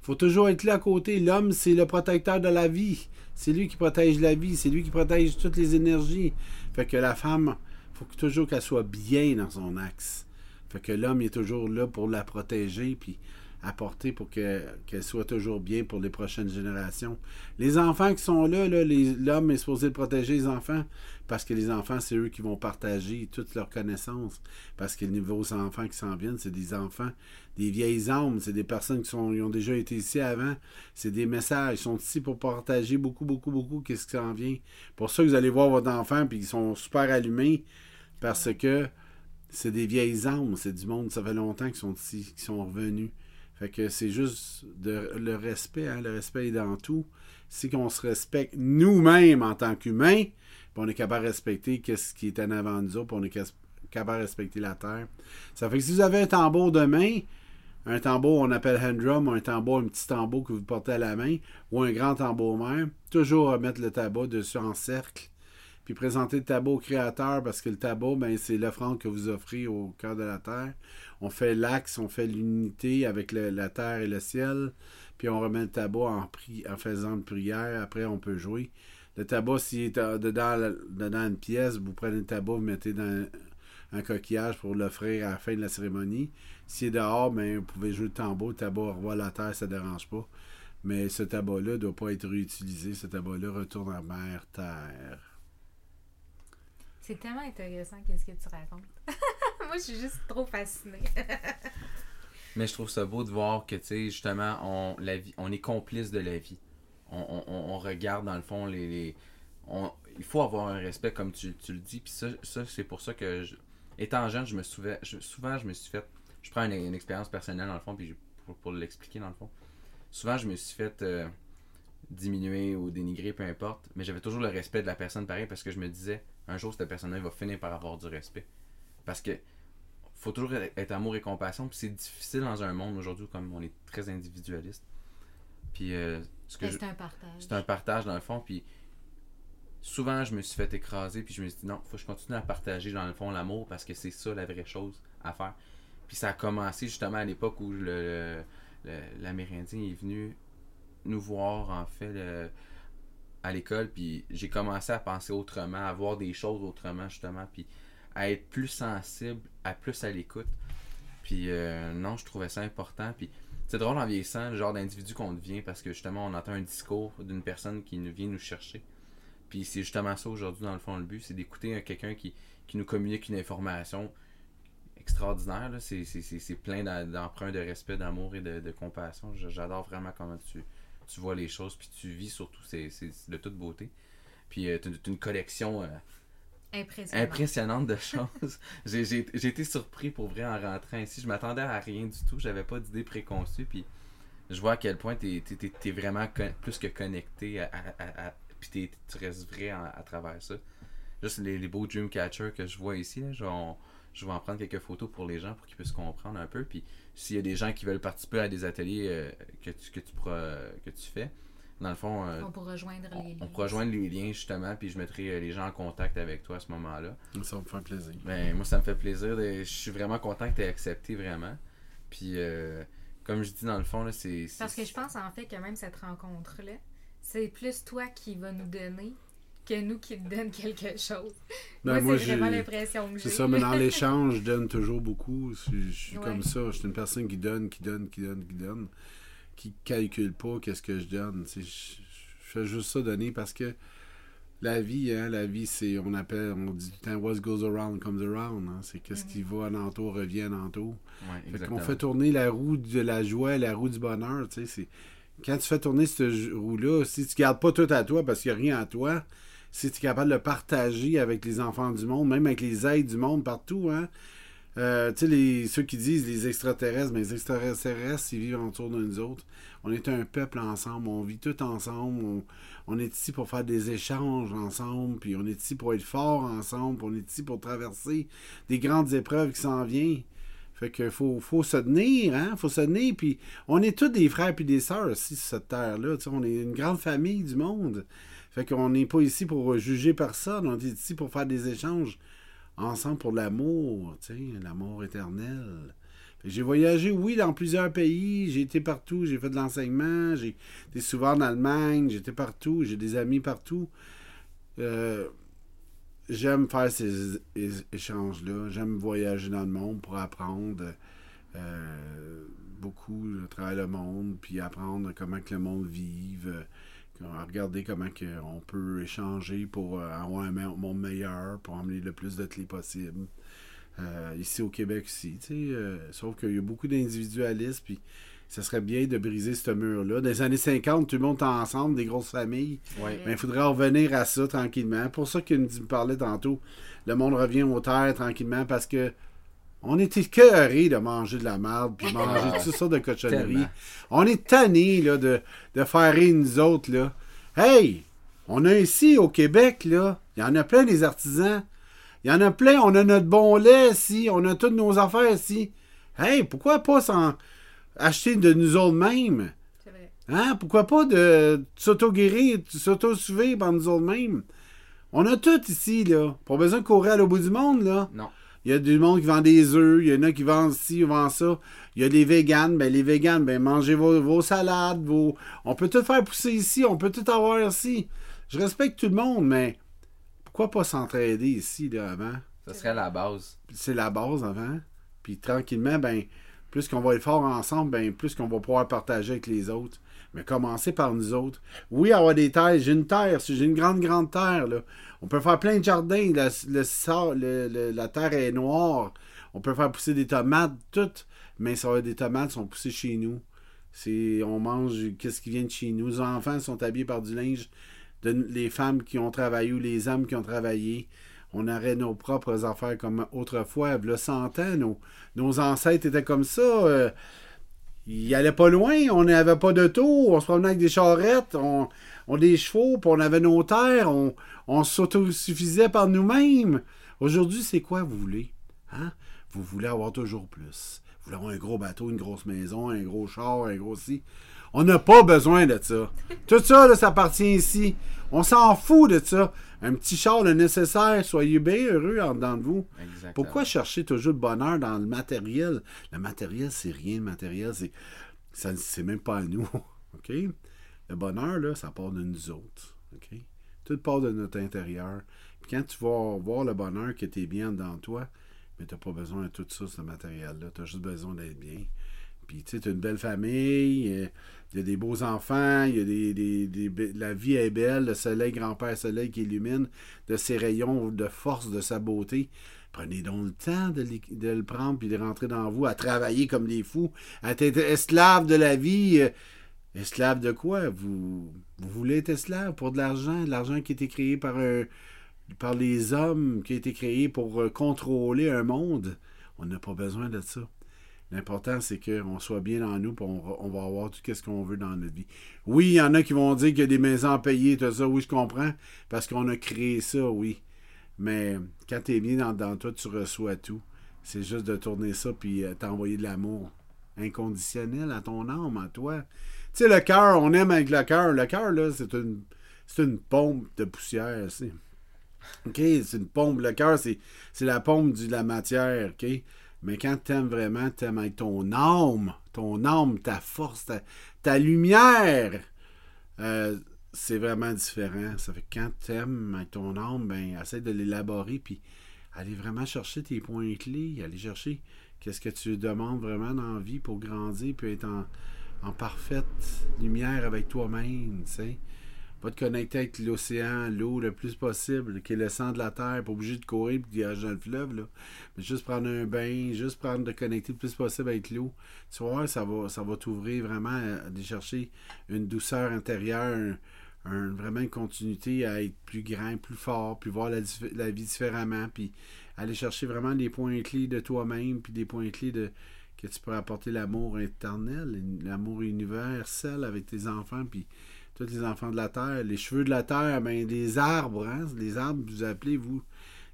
faut toujours être là à côté. L'homme, c'est le protecteur de la vie. C'est lui qui protège la vie. C'est lui qui protège toutes les énergies. Fait que la femme, faut toujours qu'elle soit bien dans son axe. Fait que l'homme est toujours là pour la protéger puis apporter pour que- qu'elle soit toujours bien pour les prochaines générations. Les enfants qui sont là, l'homme est supposé protéger les enfants parce que les enfants, c'est eux qui vont partager toutes leurs connaissances. Parce que les nouveaux enfants qui s'en viennent, c'est des enfants, des vieilles âmes, c'est des personnes qui ont déjà été ici avant. C'est des messages. Ils sont ici pour partager beaucoup, beaucoup, beaucoup qu'est-ce qui s'en vient. Pour ça vous allez voir votre enfant puis ils sont super allumés parce que c'est des vieilles âmes, c'est du monde, ça fait longtemps qu'ils sont ici, qu'ils sont revenus. Fait que c'est juste le respect, hein, le respect est dans tout. C'est qu'on se respecte nous-mêmes en tant qu'humains, on est capable de respecter qu'est-ce qui est en avant de nous autres, on est capable de respecter la terre. Ça fait que si vous avez un tambour de main, un tambour on appelle hand drum, un tambour, un petit tambour que vous portez à la main, ou un grand tambour même, toujours mettre le tabac dessus en cercle, puis présenter le tabac au créateur parce que le tabac, ben, c'est l'offrande que vous offrez au cœur de la terre. On fait l'axe, on fait l'unité avec la terre et le ciel, puis on remet le tabac en, faisant une prière. Après, on peut jouer. Le tabac, s'il est euh, dedans, dedans une pièce, vous prenez le tabac, vous mettez dans un coquillage pour l'offrir à la fin de la cérémonie. S'il est dehors, ben, vous pouvez jouer le tambour, le tabac revoit la terre, ça ne dérange pas. Mais ce tabac-là ne doit pas être réutilisé. Ce tabac-là retourne en mer terre. C'est tellement intéressant qu'est-ce que tu racontes. Moi, je suis juste trop fascinée. Mais je trouve ça beau de voir que, tu sais, justement, on, la vie, on est complice de la vie. On, on- on- regarde, dans le fond, les... on- il faut avoir un respect, comme tu, tu le dis. Puis ça, ça c'est pour ça que, étant jeune, je me souvent, je, souvent, je me suis fait... Je prends une, expérience personnelle, dans le fond, puis pour, pour l'expliquer, dans le fond. Souvent, je me suis fait euh, diminuer ou dénigrer, peu importe. Mais j'avais toujours le respect de la personne, pareil, parce que je me disais, un jour, cette personne-là va finir par avoir du respect. Parce que faut toujours être amour et compassion. Puis c'est difficile dans un monde aujourd'hui comme on est très individualiste. Puis euh, ce que Ben, je- c'est un partage. c'est un partage dans le fond. Puis souvent je me suis fait écraser. Puis je me suis dit non, faut que je continue à partager dans le fond l'amour parce que c'est ça la vraie chose à faire. Puis ça a commencé justement à l'époque où le, le- le- l'Amérindien est venu nous voir en fait le- à l'école. Puis j'ai commencé à penser autrement, à voir des choses autrement justement. Puis à être plus sensible, à plus à l'écoute. Puis euh, non, je trouvais ça important. Puis c'est drôle en vieillissant, le genre d'individu qu'on devient parce que justement on entend un discours d'une personne qui nous vient nous chercher. Puis c'est justement ça aujourd'hui dans le fond le but, c'est d'écouter euh, quelqu'un qui, qui nous communique une information extraordinaire. C'est, plein d'emprunts de respect, d'amour et de, compassion. J'adore vraiment comment tu, tu vois les choses, puis tu vis surtout, c'est, c'est de toute beauté. Puis euh, t'as t'as une collection euh, Impressionnant. impressionnante de choses. J'ai- J'ai j'ai été surpris pour vrai en rentrant ici. Je m'attendais à rien du tout. J'avais pas d'idée préconçue. Puis je vois à quel point tu es, vraiment plus que connecté. À, à- à- à- puis t'es- tu restes vrai en- à travers ça. Juste les, les beaux Dreamcatcher que je vois ici. Là, en, je vais en prendre quelques photos pour les gens pour qu'ils puissent comprendre un peu. Puis s'il y a des gens qui veulent participer à des ateliers euh, que, tu, que, tu, pourras- que tu fais, dans le fond, euh, On pourra rejoindre les on, liens. on pourra joindre les liens justement. Puis je mettrai euh, les gens en contact avec toi à ce moment-là. Ça me fait plaisir. Ben, moi, ça me fait plaisir. de- Je suis vraiment content que tu aies accepté vraiment. Puis, euh, comme je dis dans le fond, là, c'est. c'est- Parce que je pense en fait que même cette rencontre-là, c'est plus toi qui va nous donner que nous qui te donne quelque chose. Ben, moi, moi, c'est vraiment j'ai- l'impression que j'ai. C'est ça, mais dans l'échange, je donne toujours beaucoup. Je, je suis Ouais. comme ça. Je suis une personne qui donne, qui donne, qui donne, qui donne, qui calcule pas qu'est-ce que je donne. Je, je fais juste ça donner parce que la vie, hein, la vie, c'est, on appelle, on dit tout le temps, what goes around comes around. hein. C'est qu'est-ce qui va alentour revient alentour. Ouais, Fait qu'on fait tourner la roue de la joie, la roue du bonheur, tu sais, c'est... Quand tu fais tourner cette roue-là, si tu gardes pas tout à toi parce qu'il n'y a rien à toi, si tu es capable de le partager avec les enfants du monde, même avec les aides du monde partout, hein, euh, tu sais, ceux qui disent les extraterrestres, mais les extraterrestres, ils vivent autour de nous autres. On est un peuple ensemble, on vit tout ensemble, on, est ici pour faire des échanges ensemble, puis on est ici pour être fort ensemble, puis on est ici pour traverser des grandes épreuves qui s'en viennent. Fait que faut, faut se tenir, hein? Faut se tenir. Puis on est tous des frères puis des sœurs ici sur cette terre-là. Tu sais, on est une grande famille du monde. Fait qu'on n'est pas ici pour juger personne. On est ici pour faire des échanges ensemble pour l'amour, l'amour éternel. J'ai voyagé, oui, dans plusieurs pays. J'ai été partout. J'ai fait de l'enseignement. J'ai été souvent en Allemagne. J'étais partout. J'ai des amis partout. Euh, J'aime faire ces échanges-là. J'aime voyager dans le monde pour apprendre euh, beaucoup à travers le monde, puis apprendre comment que le monde vive, euh, regarder comment que on peut échanger pour euh, avoir un monde meilleur, pour emmener le plus de clés possible. Euh, ici au Québec aussi, euh, sauf qu'il y a beaucoup d'individualistes, puis ça serait bien de briser ce mur-là. Dans les années 50, tout le monde était ensemble, des grosses familles. Ouais. Ben, il faudrait revenir à ça tranquillement. Pour ça qu'il me parlait tantôt, le monde revient aux terres tranquillement parce que on était cœurés de manger de la merde puis manger Ah. tout ça de cochonneries. Tellement. On est tannés là, de, de faire rire nous autres. Là. Hey! On a ici au Québec, là, il y en a plein des artisans. Il y en a plein, on a notre bon lait ici, on a toutes nos affaires ici. Hey, pourquoi pas s'en acheter de nous autres mêmes? C'est vrai. Hein? Pourquoi pas de s'auto-guérir, de s'auto-suivre par nous autres mêmes? On a tout ici, là. Pas besoin de courir à l'au bout du monde, là. Non. Il y a du monde qui vend des œufs, il y en a qui vendent ci, vendent ça. Il y a les véganes, ben les véganes, ben mangez vos, vos salades, vos. On peut tout faire pousser ici, on peut tout avoir ici. Je respecte tout le monde, mais pourquoi pas s'entraider ici, là, avant? Ça serait la base. c'est la base avant. Puis tranquillement, ben, plus qu'on va être fort ensemble, ben, plus qu'on va pouvoir partager avec les autres. Mais commencer par nous autres. Oui, avoir des terres. J'ai une terre, j'ai une grande, grande terre. On peut faire plein de jardins. La, la terre est noire. On peut faire pousser des tomates, toutes. Mais ça va des tomates sont poussées chez nous. On mange qu'est-ce qui vient de chez nous. Les enfants sont habillés par du linge. De, les femmes qui ont travaillé ou les hommes qui ont travaillé. On aurait nos propres affaires comme autrefois. Le 100 ans, nos, nos ancêtres étaient comme ça. euh, ils allaient pas loin. On n'avait pas d'auto. On se promenait avec des charrettes. On, on des chevaux. Puis on avait nos terres. On, on s'autosuffisait par nous-mêmes. Aujourd'hui, c'est quoi vous voulez? Hein? Vous voulez avoir toujours plus. Vous voulez avoir un gros bateau, une grosse maison, un gros char, un gros ci. On n'a pas besoin de ça. Tout ça, ça appartient ici. On s'en fout de ça. Un petit char, le nécessaire. Soyez bien heureux en dedans de vous. Exactement. Pourquoi chercher toujours le bonheur dans le matériel? Le matériel, c'est rien. Le matériel, c'est. Ça, c'est même pas à nous. OK? Le bonheur, là, ça part de nous autres. OK? Tout part de notre intérieur. Puis quand tu vas voir le bonheur que tu es bien dans toi, mais tu n'as pas besoin de tout ça, ce matériel-là. Tu as juste besoin d'être bien. Puis, tu sais, une belle famille, euh, il y a des beaux enfants, y a la vie est belle, le soleil, grand-père soleil qui illumine de ses rayons de force, de sa beauté. Prenez donc le temps de, le prendre puis de rentrer dans vous, à travailler comme des fous, à être esclave de la vie. euh, Esclave de quoi? Vous, vous voulez être esclave pour de l'argent, de l'argent qui a été créé par, un- par les hommes, qui a été créé pour euh, contrôler un monde? On n'a pas besoin de ça. L'important, c'est qu'on soit bien dans nous, puis on, va- avoir tout ce qu'on veut dans notre vie. Oui, il y en a qui vont dire qu'il y a des maisons à payer, tout ça, oui, je comprends, parce qu'on a créé ça, oui. Mais quand tu es bien dans, dans toi, tu reçois tout. C'est juste de tourner ça, puis euh, t'envoyer de l'amour inconditionnel à ton âme, à toi. Tu sais, le cœur, on aime avec le cœur. Le cœur, là, c'est une, c'est une pompe de poussière, c'est. OK, c'est une pompe. Le cœur, c'est, c'est la pompe de la matière, OK? Mais quand t'aimes vraiment, t'aimes avec ton âme, ton âme, ta force, ta, lumière, euh, c'est vraiment différent. Ça fait que quand t'aimes avec ton âme, ben, essaie de l'élaborer, puis aller vraiment chercher tes points clés, aller chercher qu'est-ce que tu demandes vraiment dans la vie pour grandir, puis être en, en parfaite lumière avec toi-même, tu sais. Va te connecter avec l'océan, l'eau le plus possible, qui est le sang de la terre, pas obligé de courir et de dans le fleuve, là. Mais juste prendre un bain, juste prendre de connecter le plus possible avec l'eau. Tu voir, ça va, ça va t'ouvrir vraiment à aller chercher une douceur intérieure, un- vraiment une continuité à être plus grand, plus fort, puis voir la, la vie différemment, puis aller chercher vraiment des points clés de toi-même, puis des points clés de que tu peux apporter l'amour éternel, l'amour universel avec tes enfants, puis tous les enfants de la terre, les cheveux de la terre, ben les arbres, hein, les arbres, vous appelez, vous,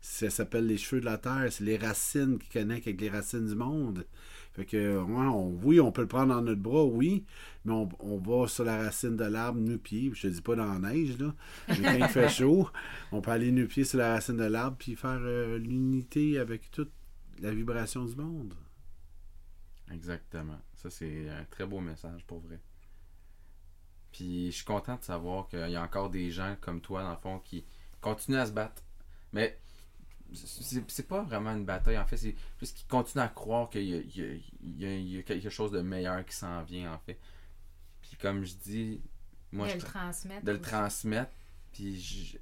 Ça s'appelle les cheveux de la terre. C'est les racines qui connectent avec les racines du monde. Fait que, ouais, on- oui, on peut le prendre dans notre bras, oui, mais on, on va sur la racine de l'arbre nu-pied. Je te dis pas dans la neige, là. Mais quand il fait chaud, on peut aller nu-pied sur la racine de l'arbre puis faire euh, l'unité avec toute la vibration du monde. Exactement. Ça, c'est un très beau message pour vrai. Puis je suis content de savoir qu'il y a encore des gens comme toi, dans le fond, qui continuent à se battre. Mais c'est pas vraiment une bataille, en fait. C'est juste qu'ils continuent à croire qu'il y y y a- il y a quelque chose de meilleur qui s'en vient, en fait. Puis comme je dis, moi, de je le transmettre. de le transmettre. Puis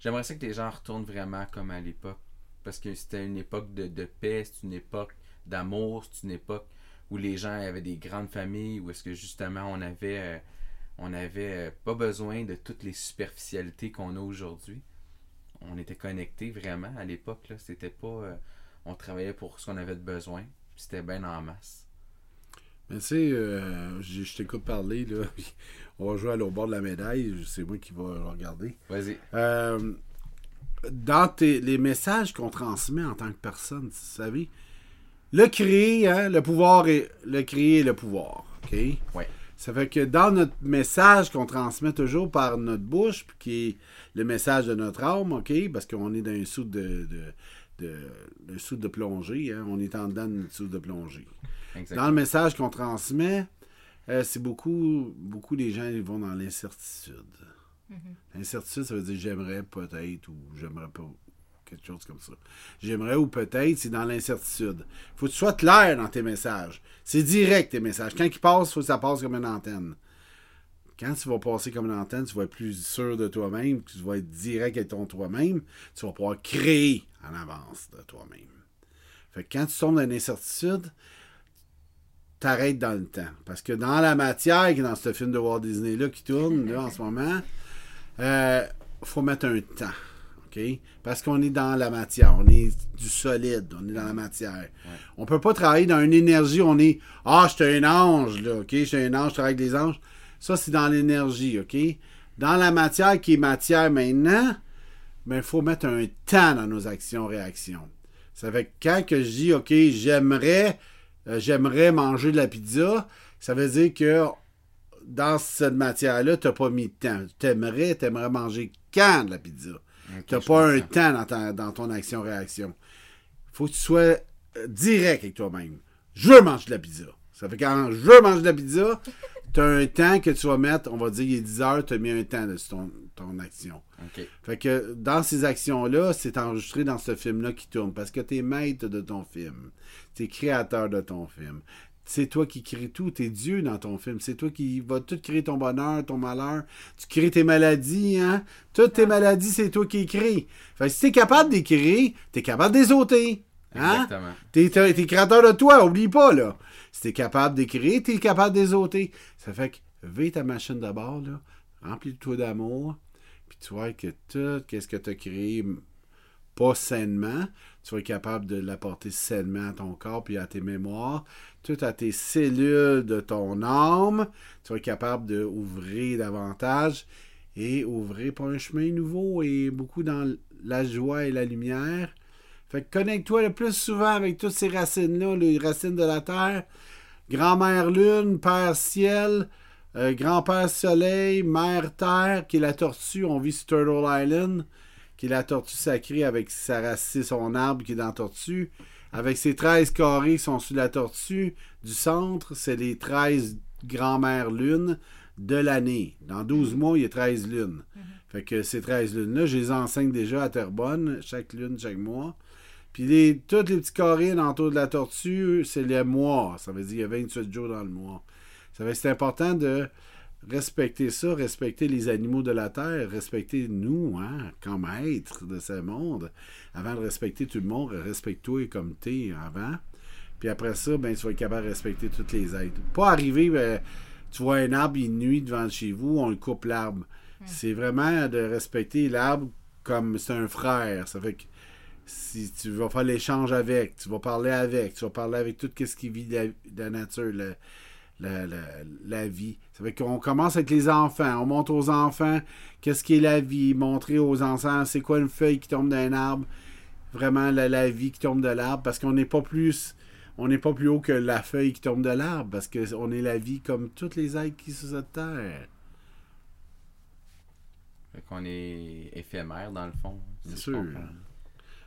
j'aimerais ça que les gens retournent vraiment comme à l'époque. Parce que c'était une époque de, de paix, c'est une époque d'amour, c'est une époque où les gens avaient des grandes familles, où est-ce que justement on avait, euh, on avait euh, pas besoin de toutes les superficialités qu'on a aujourd'hui. On était connectés vraiment à l'époque. là. C'était pas. euh, on travaillait pour ce qu'on avait de besoin. C'était bien en masse. Mais tu sais, euh, je je t'écoute parler, là. On va jouer à l'autre bord de la médaille. C'est moi qui vais regarder. Vas-y. Euh, dans tes- les messages qu'on transmet en tant que personne, vous savez, le créer, hein, le pouvoir est le créer et le pouvoir. OK? Ouais. Ça fait que dans notre message qu'on transmet toujours par notre bouche, puis qui est le message de notre âme, OK? Parce qu'on est dans un sou de, de, de, un soude de plongée, hein? On est en dedans d'une soude de plongée. Exactement. Dans le message qu'on transmet, euh, c'est beaucoup, beaucoup des gens ils vont dans l'incertitude. L'incertitude, ça veut dire j'aimerais peut-être ou j'aimerais pas. Quelque chose comme ça. J'aimerais ou peut-être, c'est dans l'incertitude. faut que tu sois clair dans tes messages. C'est direct tes messages. Quand ils passent, faut que ça passe comme une antenne. Quand tu vas passer comme une antenne, tu vas être plus sûr de toi-même, tu vas être direct avec ton toi-même, tu vas pouvoir créer en avance de toi-même. Fait que quand tu tombes dans l'incertitude, t'arrêtes dans le temps. Parce que dans la matière, qui est dans ce film de Walt Disney-là qui tourne en ce moment, euh, faut mettre un temps. Parce qu'on est dans la matière. On est du solide. On est dans la matière. On peut pas travailler dans une énergie. On est Ah, je suis un ange, là. OK? Je suis un ange, je travaille avec des anges. Ça, c'est dans l'énergie. OK? Dans la matière qui est matière maintenant, mais il faut mettre un temps dans nos actions-réactions. Ça fait que quand que je dis, OK, j'aimerais, euh, j'aimerais manger de la pizza, ça veut dire que dans cette matière-là, tu n'as pas mis de temps. T'aimerais, t'aimerais manger quand de la pizza? Tu n'as pas un temps dans, ta- dans ton action-réaction. faut que tu sois euh, direct avec toi-même. Je veux manger de la pizza. Ça fait quand je veux manger de la pizza, tu as un temps que tu vas mettre, on va dire, il est 10 heures, tu as mis un temps sur ton, ton action. Fait que dans ces actions-là, c'est enregistré dans ce film-là qui tourne parce que tu es maître de ton film. Tu es créateur de ton film. C'est toi qui crée tout. Tu es Dieu dans ton film. C'est toi qui vas tout créer ton bonheur, ton malheur. Tu crées tes maladies, hein? Toutes tes maladies, c'est toi qui les crées. Fait que si tu es capable de les créer, tu es capable de les ôter. Hein? Exactement. T'es, t'es- t'es créateur de toi, oublie pas, là. Si t'es capable d'écrire, t'es capable de les ôter. Ça fait que, vais ta machine d'abord, là, remplis-toi d'amour, puis tu vois que tout, qu'est-ce que t'as créé, pas sainement, tu vas être capable de l'apporter sainement à ton corps, puis à tes mémoires, tout à tes cellules de ton âme, tu vas être capable d'ouvrir davantage et ouvrir pour un chemin nouveau et beaucoup dans la joie et la lumière. Fait que connecte-toi le plus souvent avec toutes ces racines-là, les racines de la terre. Grand-mère lune, père ciel, euh, grand-père soleil, mère terre, qui est la tortue. On vit sur Turtle Island, qui est la tortue sacrée avec sa racine, son arbre qui est dans la tortue. Avec ses 13 carrés qui sont sur la tortue du centre, c'est les 13 grand-mères lunes de l'année. Dans 12 mois, il y a 13 lunes. Fait que ces 13 lunes-là, je les enseigne déjà à Terrebonne, chaque lune, chaque mois. Puis les, toutes les petits carrés autour de la tortue, c'est le mois. Ça veut dire qu'il y a 28 jours dans le mois. Ça fait que c'est important de respecter ça, respecter les animaux de la terre, respecter nous, hein, comme maîtres de ce monde. Avant de respecter tout le monde, respecte-toi comme t'es avant. Puis après ça, ben, tu vas être capable de respecter toutes les êtres. Pas arriver, ben, tu vois un arbre, il nuit devant chez vous, on le coupe l'arbre. C'est vraiment de respecter l'arbre comme c'est un frère. Ça fait que si tu vas faire l'échange avec, tu vas parler avec, tu vas parler avec tout ce qui vit de la, de la nature, le- la, la- la vie. Ça fait qu'on commence avec les enfants. On montre aux enfants qu'est-ce qui est la vie. Montrer aux enfants c'est quoi une feuille qui tombe d'un arbre. Vraiment la, la vie qui tombe de l'arbre. Parce qu'on n'est pas plus. On n'est pas plus haut que la feuille qui tombe de l'arbre. Parce qu'on est la vie comme tous les êtres qui sont sur cette terre. Fait qu'on est éphémère dans le fond. si Bien sûr.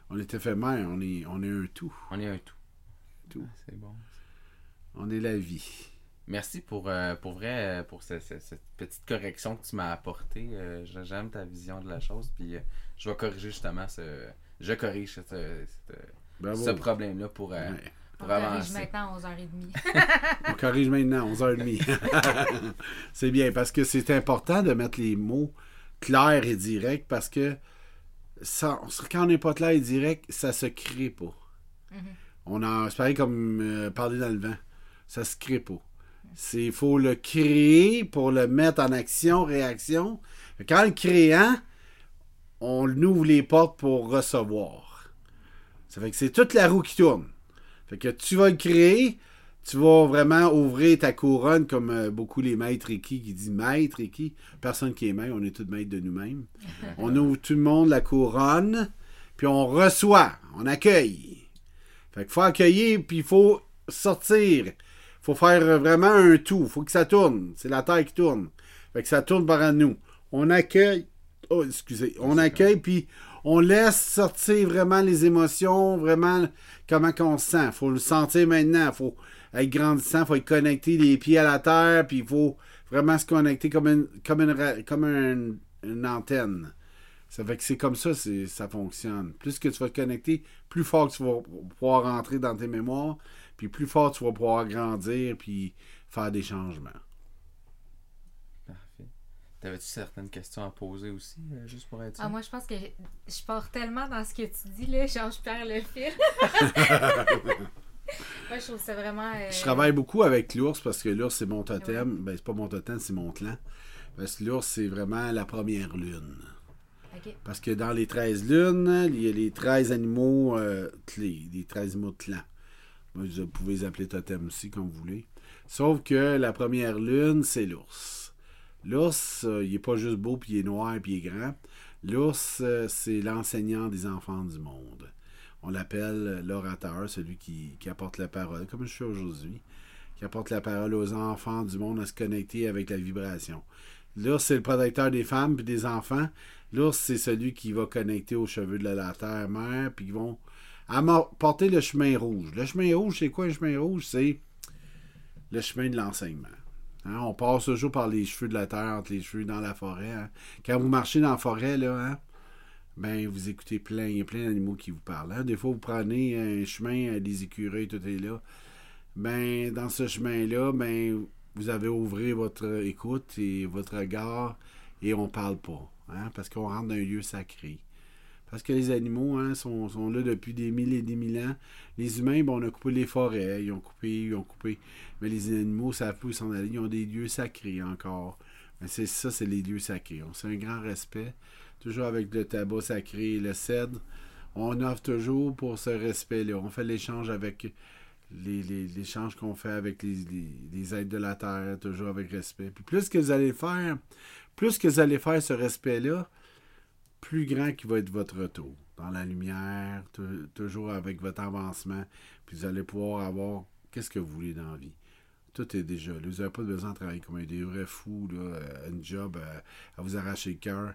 On est éphémère. On est, on est un tout. On est un tout. Tout. Ah, C'est bon. On est la vie. Merci pour, euh, pour vrai, euh, pour ce- ce- cette petite correction que tu m'as apportée. Euh, J'aime ta vision de la chose. Puis euh, je vais corriger justement ce. Je corrige ce, problème-là pour, euh, Ouais. pour On corrige maintenant à 11h30. On corrige maintenant, 11h30. c'est bien, parce que c'est important de mettre les mots clairs et directs, parce que ça, quand on n'est pas clair et direct, ça se crée pas. Mhm. On a, c'est pareil comme euh, parler dans le vent. Ça se crée pas. Il faut le créer pour le mettre en action, réaction. Quand le créant, on ouvre les portes pour recevoir. Ça fait que c'est toute la roue qui tourne. Fait que tu vas le créer, tu vas vraiment ouvrir ta couronne comme euh, beaucoup les maîtres Reiki qui disent maître Reiki. Personne qui est maître, on est tous maîtres de nous-mêmes. on ouvre tout le monde la couronne, puis on reçoit, on accueille. Fait qu'il faut accueillir, puis il faut sortir. Faut faire vraiment un tout. faut que ça tourne. C'est la terre qui tourne. Fait que ça tourne par nous. On accueille. Oh, excusez. On accueille, puis on laisse sortir vraiment les émotions, vraiment comment qu'on se sent. faut le sentir maintenant. faut être grandissant, faut être connecté les pieds à la terre, puis il faut vraiment se connecter comme une, comme une, comme une, une antenne. Ça fait que c'est comme ça, c'est, ça fonctionne. Plus que tu vas te connecter, plus fort que tu vas pouvoir rentrer dans tes mémoires, puis plus fort tu vas pouvoir grandir, puis faire des changements. Parfait. T'avais-tu certaines questions à poser aussi, euh, juste pour être sûr? Ah, moi, je pense que je, pars tellement dans ce que tu dis, là, genre, je perds le fil. moi, je trouve ça vraiment. euh, Je travaille beaucoup avec l'ours parce que l'ours, c'est mon totem. Ben, c'est pas mon totem, c'est mon clan. Parce que l'ours, c'est vraiment la première lune. Ok. Parce que dans les 13 lunes, il y a les 13 animaux euh, clés, les 13 animaux de clan. Vous pouvez les appeler totem aussi, comme vous voulez. Sauf que la première lune, c'est l'ours. L'ours, euh, il est pas juste beau, puis il est noir, puis il est grand. L'ours, euh, c'est l'enseignant des enfants du monde. On l'appelle l'orateur, celui qui, qui apporte la parole, comme je suis aujourd'hui, qui apporte la parole aux enfants du monde à se connecter avec la vibration. L'ours, c'est le protecteur des femmes et des enfants. L'ours, c'est celui qui va connecter aux cheveux de la terre-mère, puis qui vont amor- porter le chemin rouge. Le chemin rouge, c'est quoi le chemin rouge? C'est le chemin de l'enseignement. Hein, on passe toujours par les cheveux de la terre, entre les cheveux dans la forêt. hein. Quand vous marchez dans la forêt, là, hein, ben, vous écoutez plein, plein d'animaux qui vous parlent. Des fois, vous prenez un chemin, euh, des écureuils, tout est là. Ben, dans ce chemin-là, ben, vous avez ouvert votre écoute et votre regard et on parle pas. parce qu'on rentre dans un lieu sacré. Parce que les animaux hein, sont, sont là depuis des mille et des mille ans. Les humains, on a coupé les forêts, ils ont coupé, ils ont coupé. Mais les animaux savent plus où s'en aller. Ils ont des lieux sacrés encore. Mais c'est ça, c'est les lieux sacrés. On sait un grand respect. Toujours avec le tabac sacré et le cèdre. On offre toujours pour ce respect-là. On fait l'échange avec les, les- qu'on fait avec les, les, de la terre, toujours avec respect. Puis plus que vous allez le faire, plus que vous allez faire ce respect-là, plus grand qu'il va être votre retour. Dans la lumière, tou- toujours avec votre avancement. Puis vous allez pouvoir avoir qu'est-ce que vous voulez dans la vie. Tout est déjà là. Vous n'avez pas besoin de travailler comme un des vrais fous, euh, un job euh, à vous arracher le cœur.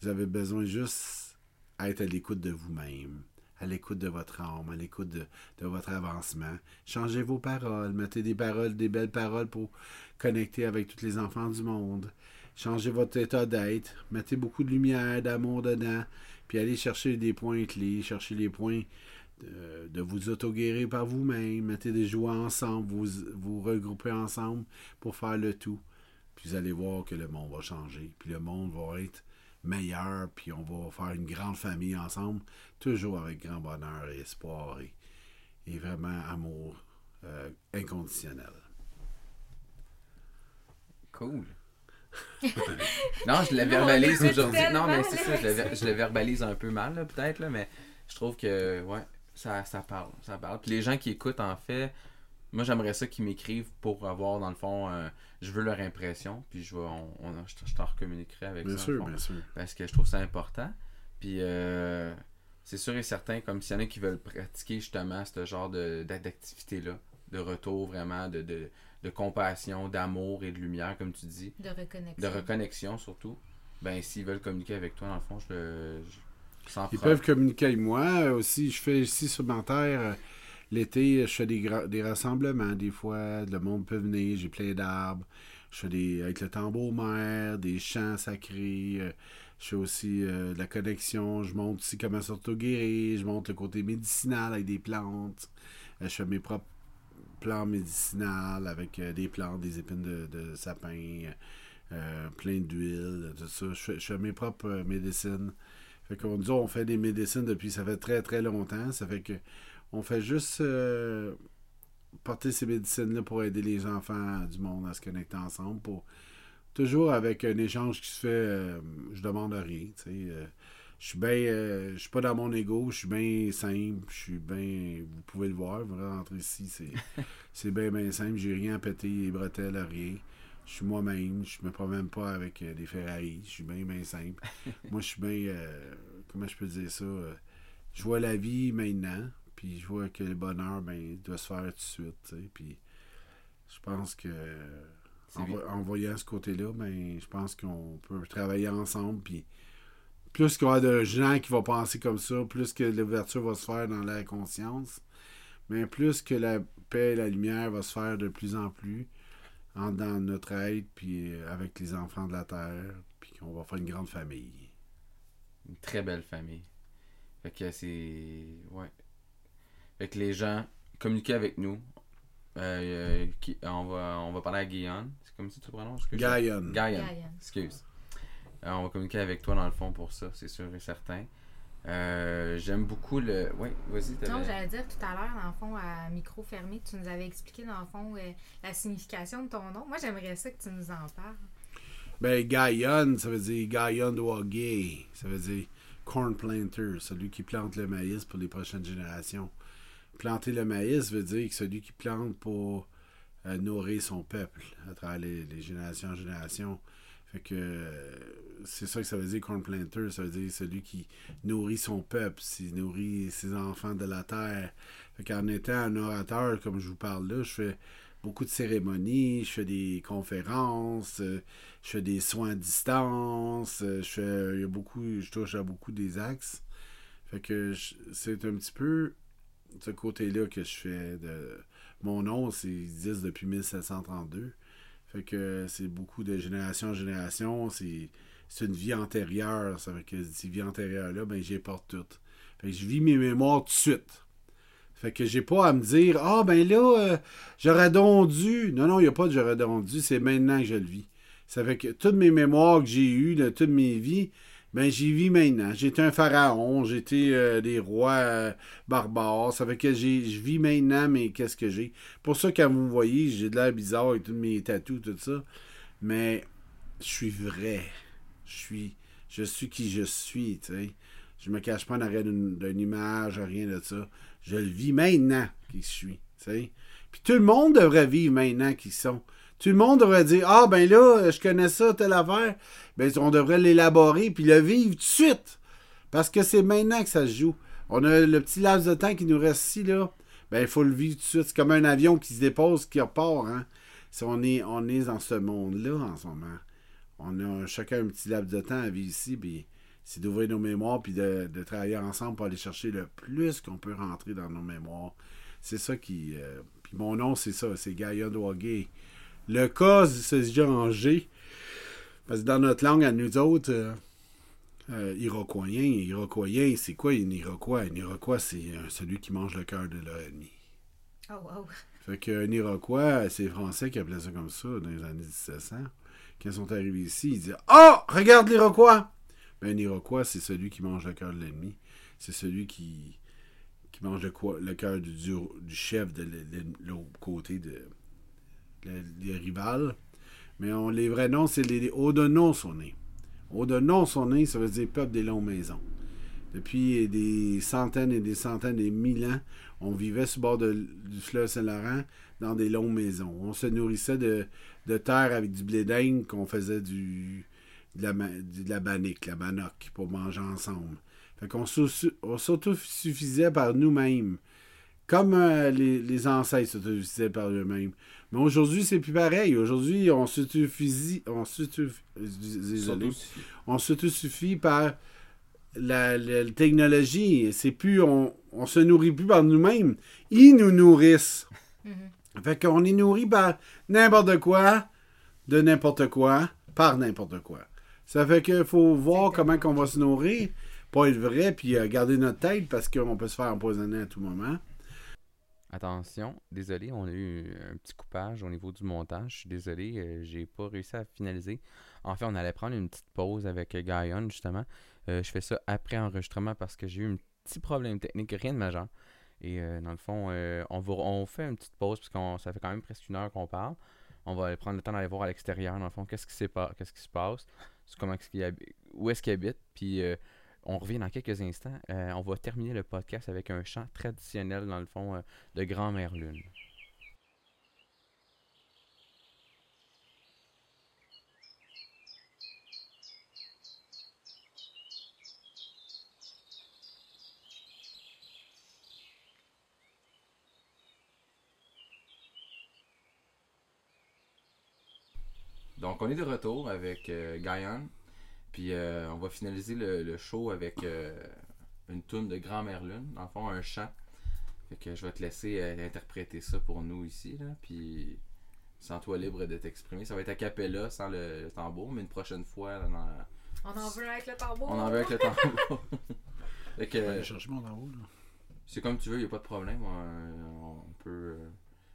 Vous avez besoin juste d'être à l'écoute de vous-même, à l'écoute de votre âme, à l'écoute de, de votre avancement. Changez vos paroles, mettez des paroles, des belles paroles pour connecter avec tous les enfants du monde. Changez votre état d'être, mettez beaucoup de lumière, d'amour dedans, puis allez chercher des points clés, cherchez les points de, vous auto-guérir par vous-même, mettez des joies ensemble, vous regroupez ensemble pour faire le tout. Puis vous allez voir que le monde va changer, puis le monde va être meilleur, puis on va faire une grande famille ensemble, toujours avec grand bonheur et espoir et, et vraiment amour euh, inconditionnel. Cool. Non, je le verbalise aujourd'hui. Non, mais c'est ça, je le verbalise un peu mal, là, peut-être, là, mais je trouve que, ouais, ça, ça parle. Ça parle. Puis les gens qui écoutent, en fait, Moi, j'aimerais ça qu'ils m'écrivent pour avoir, dans le fond, euh, je veux leur impression, puis je vais, on, on- je, je t'en recommuniquerai avec Bien ça. sûr, bien sûr. Parce que je trouve ça important. Puis, euh, c'est sûr et certain, comme s'il y en a qui veulent pratiquer justement ce genre d'activité-là, de retour vraiment, de, de, de compassion, d'amour et de lumière, comme tu dis, De reconnexion. de reconnexion surtout, ben, s'ils veulent communiquer avec toi, dans le fond, je le. je- Ils peuvent communiquer avec moi euh, aussi. Je fais ici sur ma terre. euh, L'été, je fais des, des rassemblements. Des fois, le monde peut venir. J'ai plein d'arbres. Je fais des avec le tambour mère, des chants sacrés. euh, je fais aussi euh, de la connexion. Je montre aussi comment s'auto-guérir. Je montre le côté médicinal avec des plantes. Euh, je fais mes propres plants médicinales avec euh, des plantes, des épines de, sapin, euh, plein d'huile, tout ça. Je fais, mes propres euh, médecines. Fait qu'on autres, on fait des médecines depuis ça fait très très longtemps. Ça fait que on fait juste porter ces médecines-là pour aider les enfants du monde à se connecter ensemble. Pour, toujours avec un échange qui se fait, euh, je demande rien. Je suis bien. euh, je suis pas dans mon ego, je suis bien simple, je suis bien. Vous pouvez le voir, vous rentrez ici, c'est, c'est bien bien simple, j'ai rien à péter, les bretelles, rien. Je suis moi-même, je me promène pas avec euh, des Ferrari, je suis bien bien simple. Moi, je suis bien. euh, comment je peux dire ça Je vois la vie maintenant, puis je vois que le bonheur, ben, doit se faire tout de suite, tu sais. Puis je pense que. En, en voyant ce côté-là, ben, je pense qu'on peut travailler ensemble, puis plus qu'il y aura de gens qui vont penser comme ça, plus que l'ouverture va se faire dans la conscience, mais plus que la paix et la lumière va se faire de plus en plus en, dans notre aide, puis euh, avec les enfants de la terre, puis qu'on va faire une grande famille. Une très belle famille. Fait que c'est. Ouais. Fait que les gens communiquent avec nous. Euh, euh, qui, on, va, on va parler à Guillaume. C'est comme ça que tu le prononces? Gaïon. Gaïon. Excuse. Euh, on va communiquer avec toi dans le fond pour ça, c'est sûr et certain. Euh, J'aime beaucoup le. Oui, vas-y, Donc, j'allais dire tout à l'heure, dans le fond, à micro fermé, tu nous avais expliqué, dans le fond, euh, la signification de ton nom. Moi, j'aimerais ça que tu nous en parles. Ben, Gaïon, ça veut dire Gaïon Douagay. Ça veut dire corn planter, celui qui plante le maïs pour les prochaines générations. Planter le maïs veut dire que celui qui plante pour euh, nourrir son peuple à travers les, les générations en générations. Fait que c'est ça que ça veut dire corn planter, ça veut dire celui qui nourrit son peuple, qui nourrit ses enfants de la terre. Fait qu'en étant un orateur, comme je vous parle là, je fais beaucoup de cérémonies, je fais des conférences, euh, je fais des soins à distance, euh, je fais il y a beaucoup, je touche à beaucoup des axes. Fait que c'est un petit peu ce côté-là que je fais de mon nom, c'est disent depuis 1732. Fait que c'est beaucoup de génération en génération, c'est une vie antérieure, ça fait que cette vie antérieure là, ben j'y porte toutes. Fait je vis mes mémoires tout de suite. Fait que j'ai pas à me dire Ah ben là, euh, j'aurais donc dû. Non, non, il n'y a pas de j'aurais donc dû, c'est maintenant que je le vis. Ça fait que toutes mes mémoires que j'ai eues de toutes mes vies, ben j'y vis maintenant. J'étais un pharaon, j'étais euh, des rois euh, barbares. Ça fait que je vis maintenant, mais qu'est-ce que j'ai? Pour ça, quand vous me voyez, j'ai de l'air bizarre avec tous mes tatous, tout ça. Mais je suis vrai. Je suis, je suis qui je suis, tu sais. Je me cache pas en arrière d'une, image, rien de ça. Je le vis maintenant qui je suis. Puis tout le monde devrait vivre maintenant qui sont. Tout le monde devrait dire Ah, ben là, je connais ça, telle affaire. Ben, on devrait l'élaborer puis le vivre tout de suite. Parce que c'est maintenant que ça se joue. On a le petit laps de temps qui nous reste ici, là. Ben, il faut le vivre tout de suite. C'est comme un avion qui se dépose, qui repart, hein. Si on est, on est dans ce monde-là en ce moment. On a chacun un petit laps de temps à vivre ici, puis c'est d'ouvrir nos mémoires puis de, travailler ensemble pour aller chercher le plus qu'on peut rentrer dans nos mémoires. C'est ça qui. euh, puis mon nom, c'est ça, c'est Gaïa Douagay. Le cas, c'est déjà en G. Parce que dans notre langue, à nous autres, euh, euh, Iroquoien, Iroquoien, c'est quoi un Iroquois? Un Iroquois, c'est celui qui mange le cœur de leur ennemi. Oh, wow. Fait qu'un Iroquois, c'est les Français qui appelaient ça comme ça dans les années 1700. Quand ils sont arrivés ici, ils disaient Oh, regarde l'Iroquois Ben, un Iroquois, c'est celui qui mange le cœur de l'ennemi. C'est celui qui, qui mange le, le cœur du, du, chef de l'autre côté de le- les rivales. Mais on, les vrais noms, c'est les, les Odonos sont nés. Sont nés, ça veut dire peuple des longues maisons. Depuis des centaines et des centaines et mille ans, on vivait sur le bord de- du fleuve Saint-Laurent dans des longues maisons. On se nourrissait de, terre avec du blé d'Inde qu'on faisait du, de, la, de la bannique, la bannock, pour manger ensemble. Fait qu'on s'au- on s'autosuffisait par nous-mêmes. Comme euh, les, les ancêtres s'autosuffisaient par eux-mêmes. Mais aujourd'hui, c'est plus pareil. Aujourd'hui, on s'autosuffit. On s'autosuffit. Désolé on s'autosuffit par la, la- la technologie. C'est plus, on, on se nourrit plus par nous-mêmes. Ils nous nourrissent. Mhm. Fait qu'on est nourri par n'importe quoi, de n'importe quoi, par n'importe quoi. Ça fait qu'il faut voir comment qu'on va se nourrir, pas être vrai, puis euh, garder notre tête parce qu'on peut se faire empoisonner à tout moment. Attention, désolé, on a eu un petit coupage au niveau du montage. Je suis désolé, euh, j'ai pas réussi à finaliser. En fait, on allait prendre une petite pause avec euh, Guyon, justement. Euh, je fais ça après enregistrement parce que j'ai eu un petit problème technique, rien de majeur. Et dans le fond, on, fait une petite pause parce que ça fait quand même presque une heure qu'on parle. On va prendre le temps d'aller voir à l'extérieur, dans le fond, qu'est-ce qui, qui se passe, comment est-ce où est-ce qu'il habite. Puis on revient dans quelques instants. Euh, on va terminer le podcast avec un chant traditionnel, dans le fond, euh, de Grand-Mère Lune. Donc, on est de retour avec euh. Puis, euh, on va finaliser le, le show avec euh, une toune de Grand-Mère Lune. Dans le fond, un chant. Fait que je vais te laisser euh, interpréter ça pour nous ici. Là. Puis, sens-toi libre de t'exprimer. Ça va être a cappella sans le, le tambour, mais une prochaine fois, là, dans- On en veut avec le tambour. on en veut avec le tambour. fait que, en c'est comme tu veux, il a pas de problème. On, on peut. euh,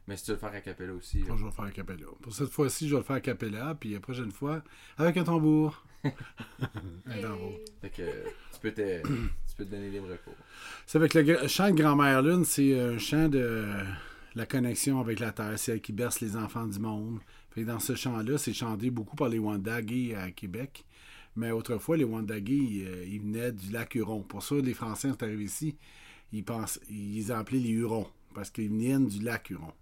Mais si tu veux le faire a cappella aussi. là. Je vais le faire à Capella. Pour cette fois-ci, je vais le faire à Capella, puis la prochaine fois, avec un tambour. Fait que tu peux, te, tu peux te donner libre cours. C'est avec le chant de Grand-Mère Lune, c'est un chant de la connexion avec la Terre. C'est elle qui berce les enfants du monde. Fait que dans ce chant-là, c'est chanté beaucoup par les Wandagé à Québec. Mais autrefois, les Wandagé, euh, ils venaient du lac Huron. Pour ça, les Français sont arrivés ici, ils, pensent, ils appelés les Hurons, parce qu'ils venaient du lac Huron.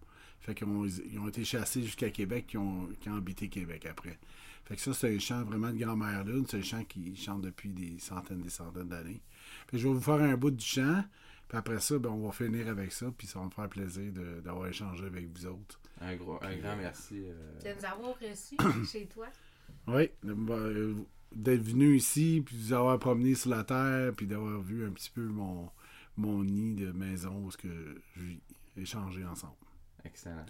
Fait qu'ils ont, ils ont été chassés jusqu'à Québec, qui ont, qui ont habité Québec après. Fait que ça, c'est un chant vraiment de Grand-Mère Lune. C'est un chant qui chante depuis des centaines des centaines d'années. Puis je vais vous faire un bout du chant. Puis après ça, ben, on va finir avec ça. Puis ça va me faire plaisir d'avoir échangé avec vous autres. Un, gros, un grand merci. euh, De nous avoir reçus chez toi. Oui, euh, d'être venu ici, puis de vous avoir promené sur la terre, puis d'avoir vu un petit peu mon, mon nid de maison où ce que je vis, échanger ensemble. excellent.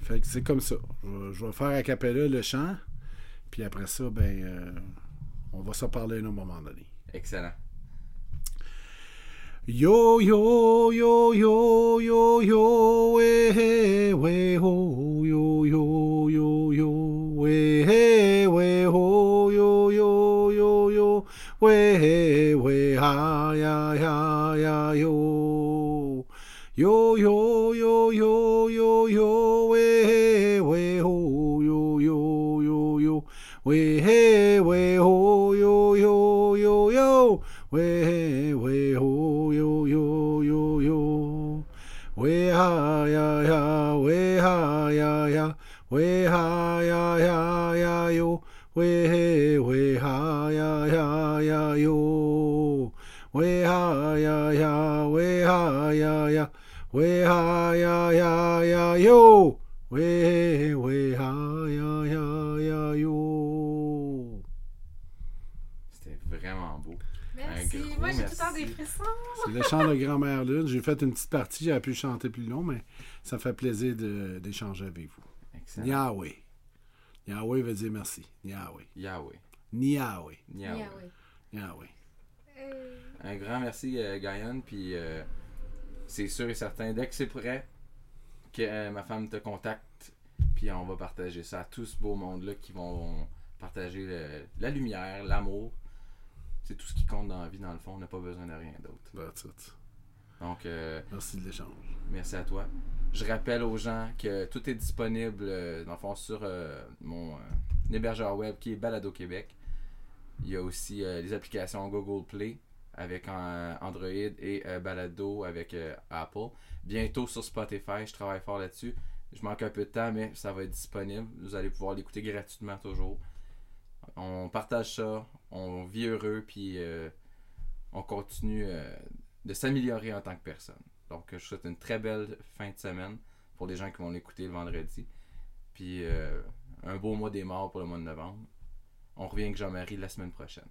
Fait que c'est comme ça. Je vais, je vais faire à Capella le chant. Puis après ça, ben, euh, on va s'en parler à un moment donné. Excellent. Yo yo yo yo yo yo we hey we ho yo yo yo yo we hey we ho yo yo yo yo we hey we ha ya ya ya yo yo yo yo yo yo yo we hey we ho yo yo yo yo. We we ho yo yo yo yo. We ha ya ya. We ha ya ya. We le chant de Grand-Mère Lune. J'ai fait une petite partie, j'aurais pu chanter plus long, mais ça me fait plaisir d'échanger avec vous. Excellent. Yahweh. Yahweh veut dire merci. Yahweh. Yahweh. Yahweh. Yahweh. Euh, Un grand merci, euh, Gaïan. Puis euh, c'est sûr et certain, dès que c'est prêt, que euh, ma femme te contacte. Puis on va partager ça à tout ce beau monde-là qui vont partager le- la lumière, l'amour. C'est tout ce qui compte dans la vie, dans le fond. On n'a pas besoin de rien d'autre. That's it. Donc, euh, Merci de l'échange. Merci à toi. Je rappelle aux gens que tout est disponible euh, dans le fond sur euh, mon hébergeur web qui est Balado Québec. Il y a aussi les applications Google Play, avec Android et Balado avec Apple. Bientôt sur Spotify, je travaille fort là-dessus. Je manque un peu de temps, mais ça va être disponible. Vous allez pouvoir l'écouter gratuitement toujours. On partage ça, on vit heureux, puis euh, on continue euh, de s'améliorer en tant que personne. Donc, je souhaite une très belle fin de semaine pour les gens qui vont l'écouter le vendredi. Puis, euh, un beau mois des morts pour le mois de novembre. On revient avec Jean-Marie la semaine prochaine.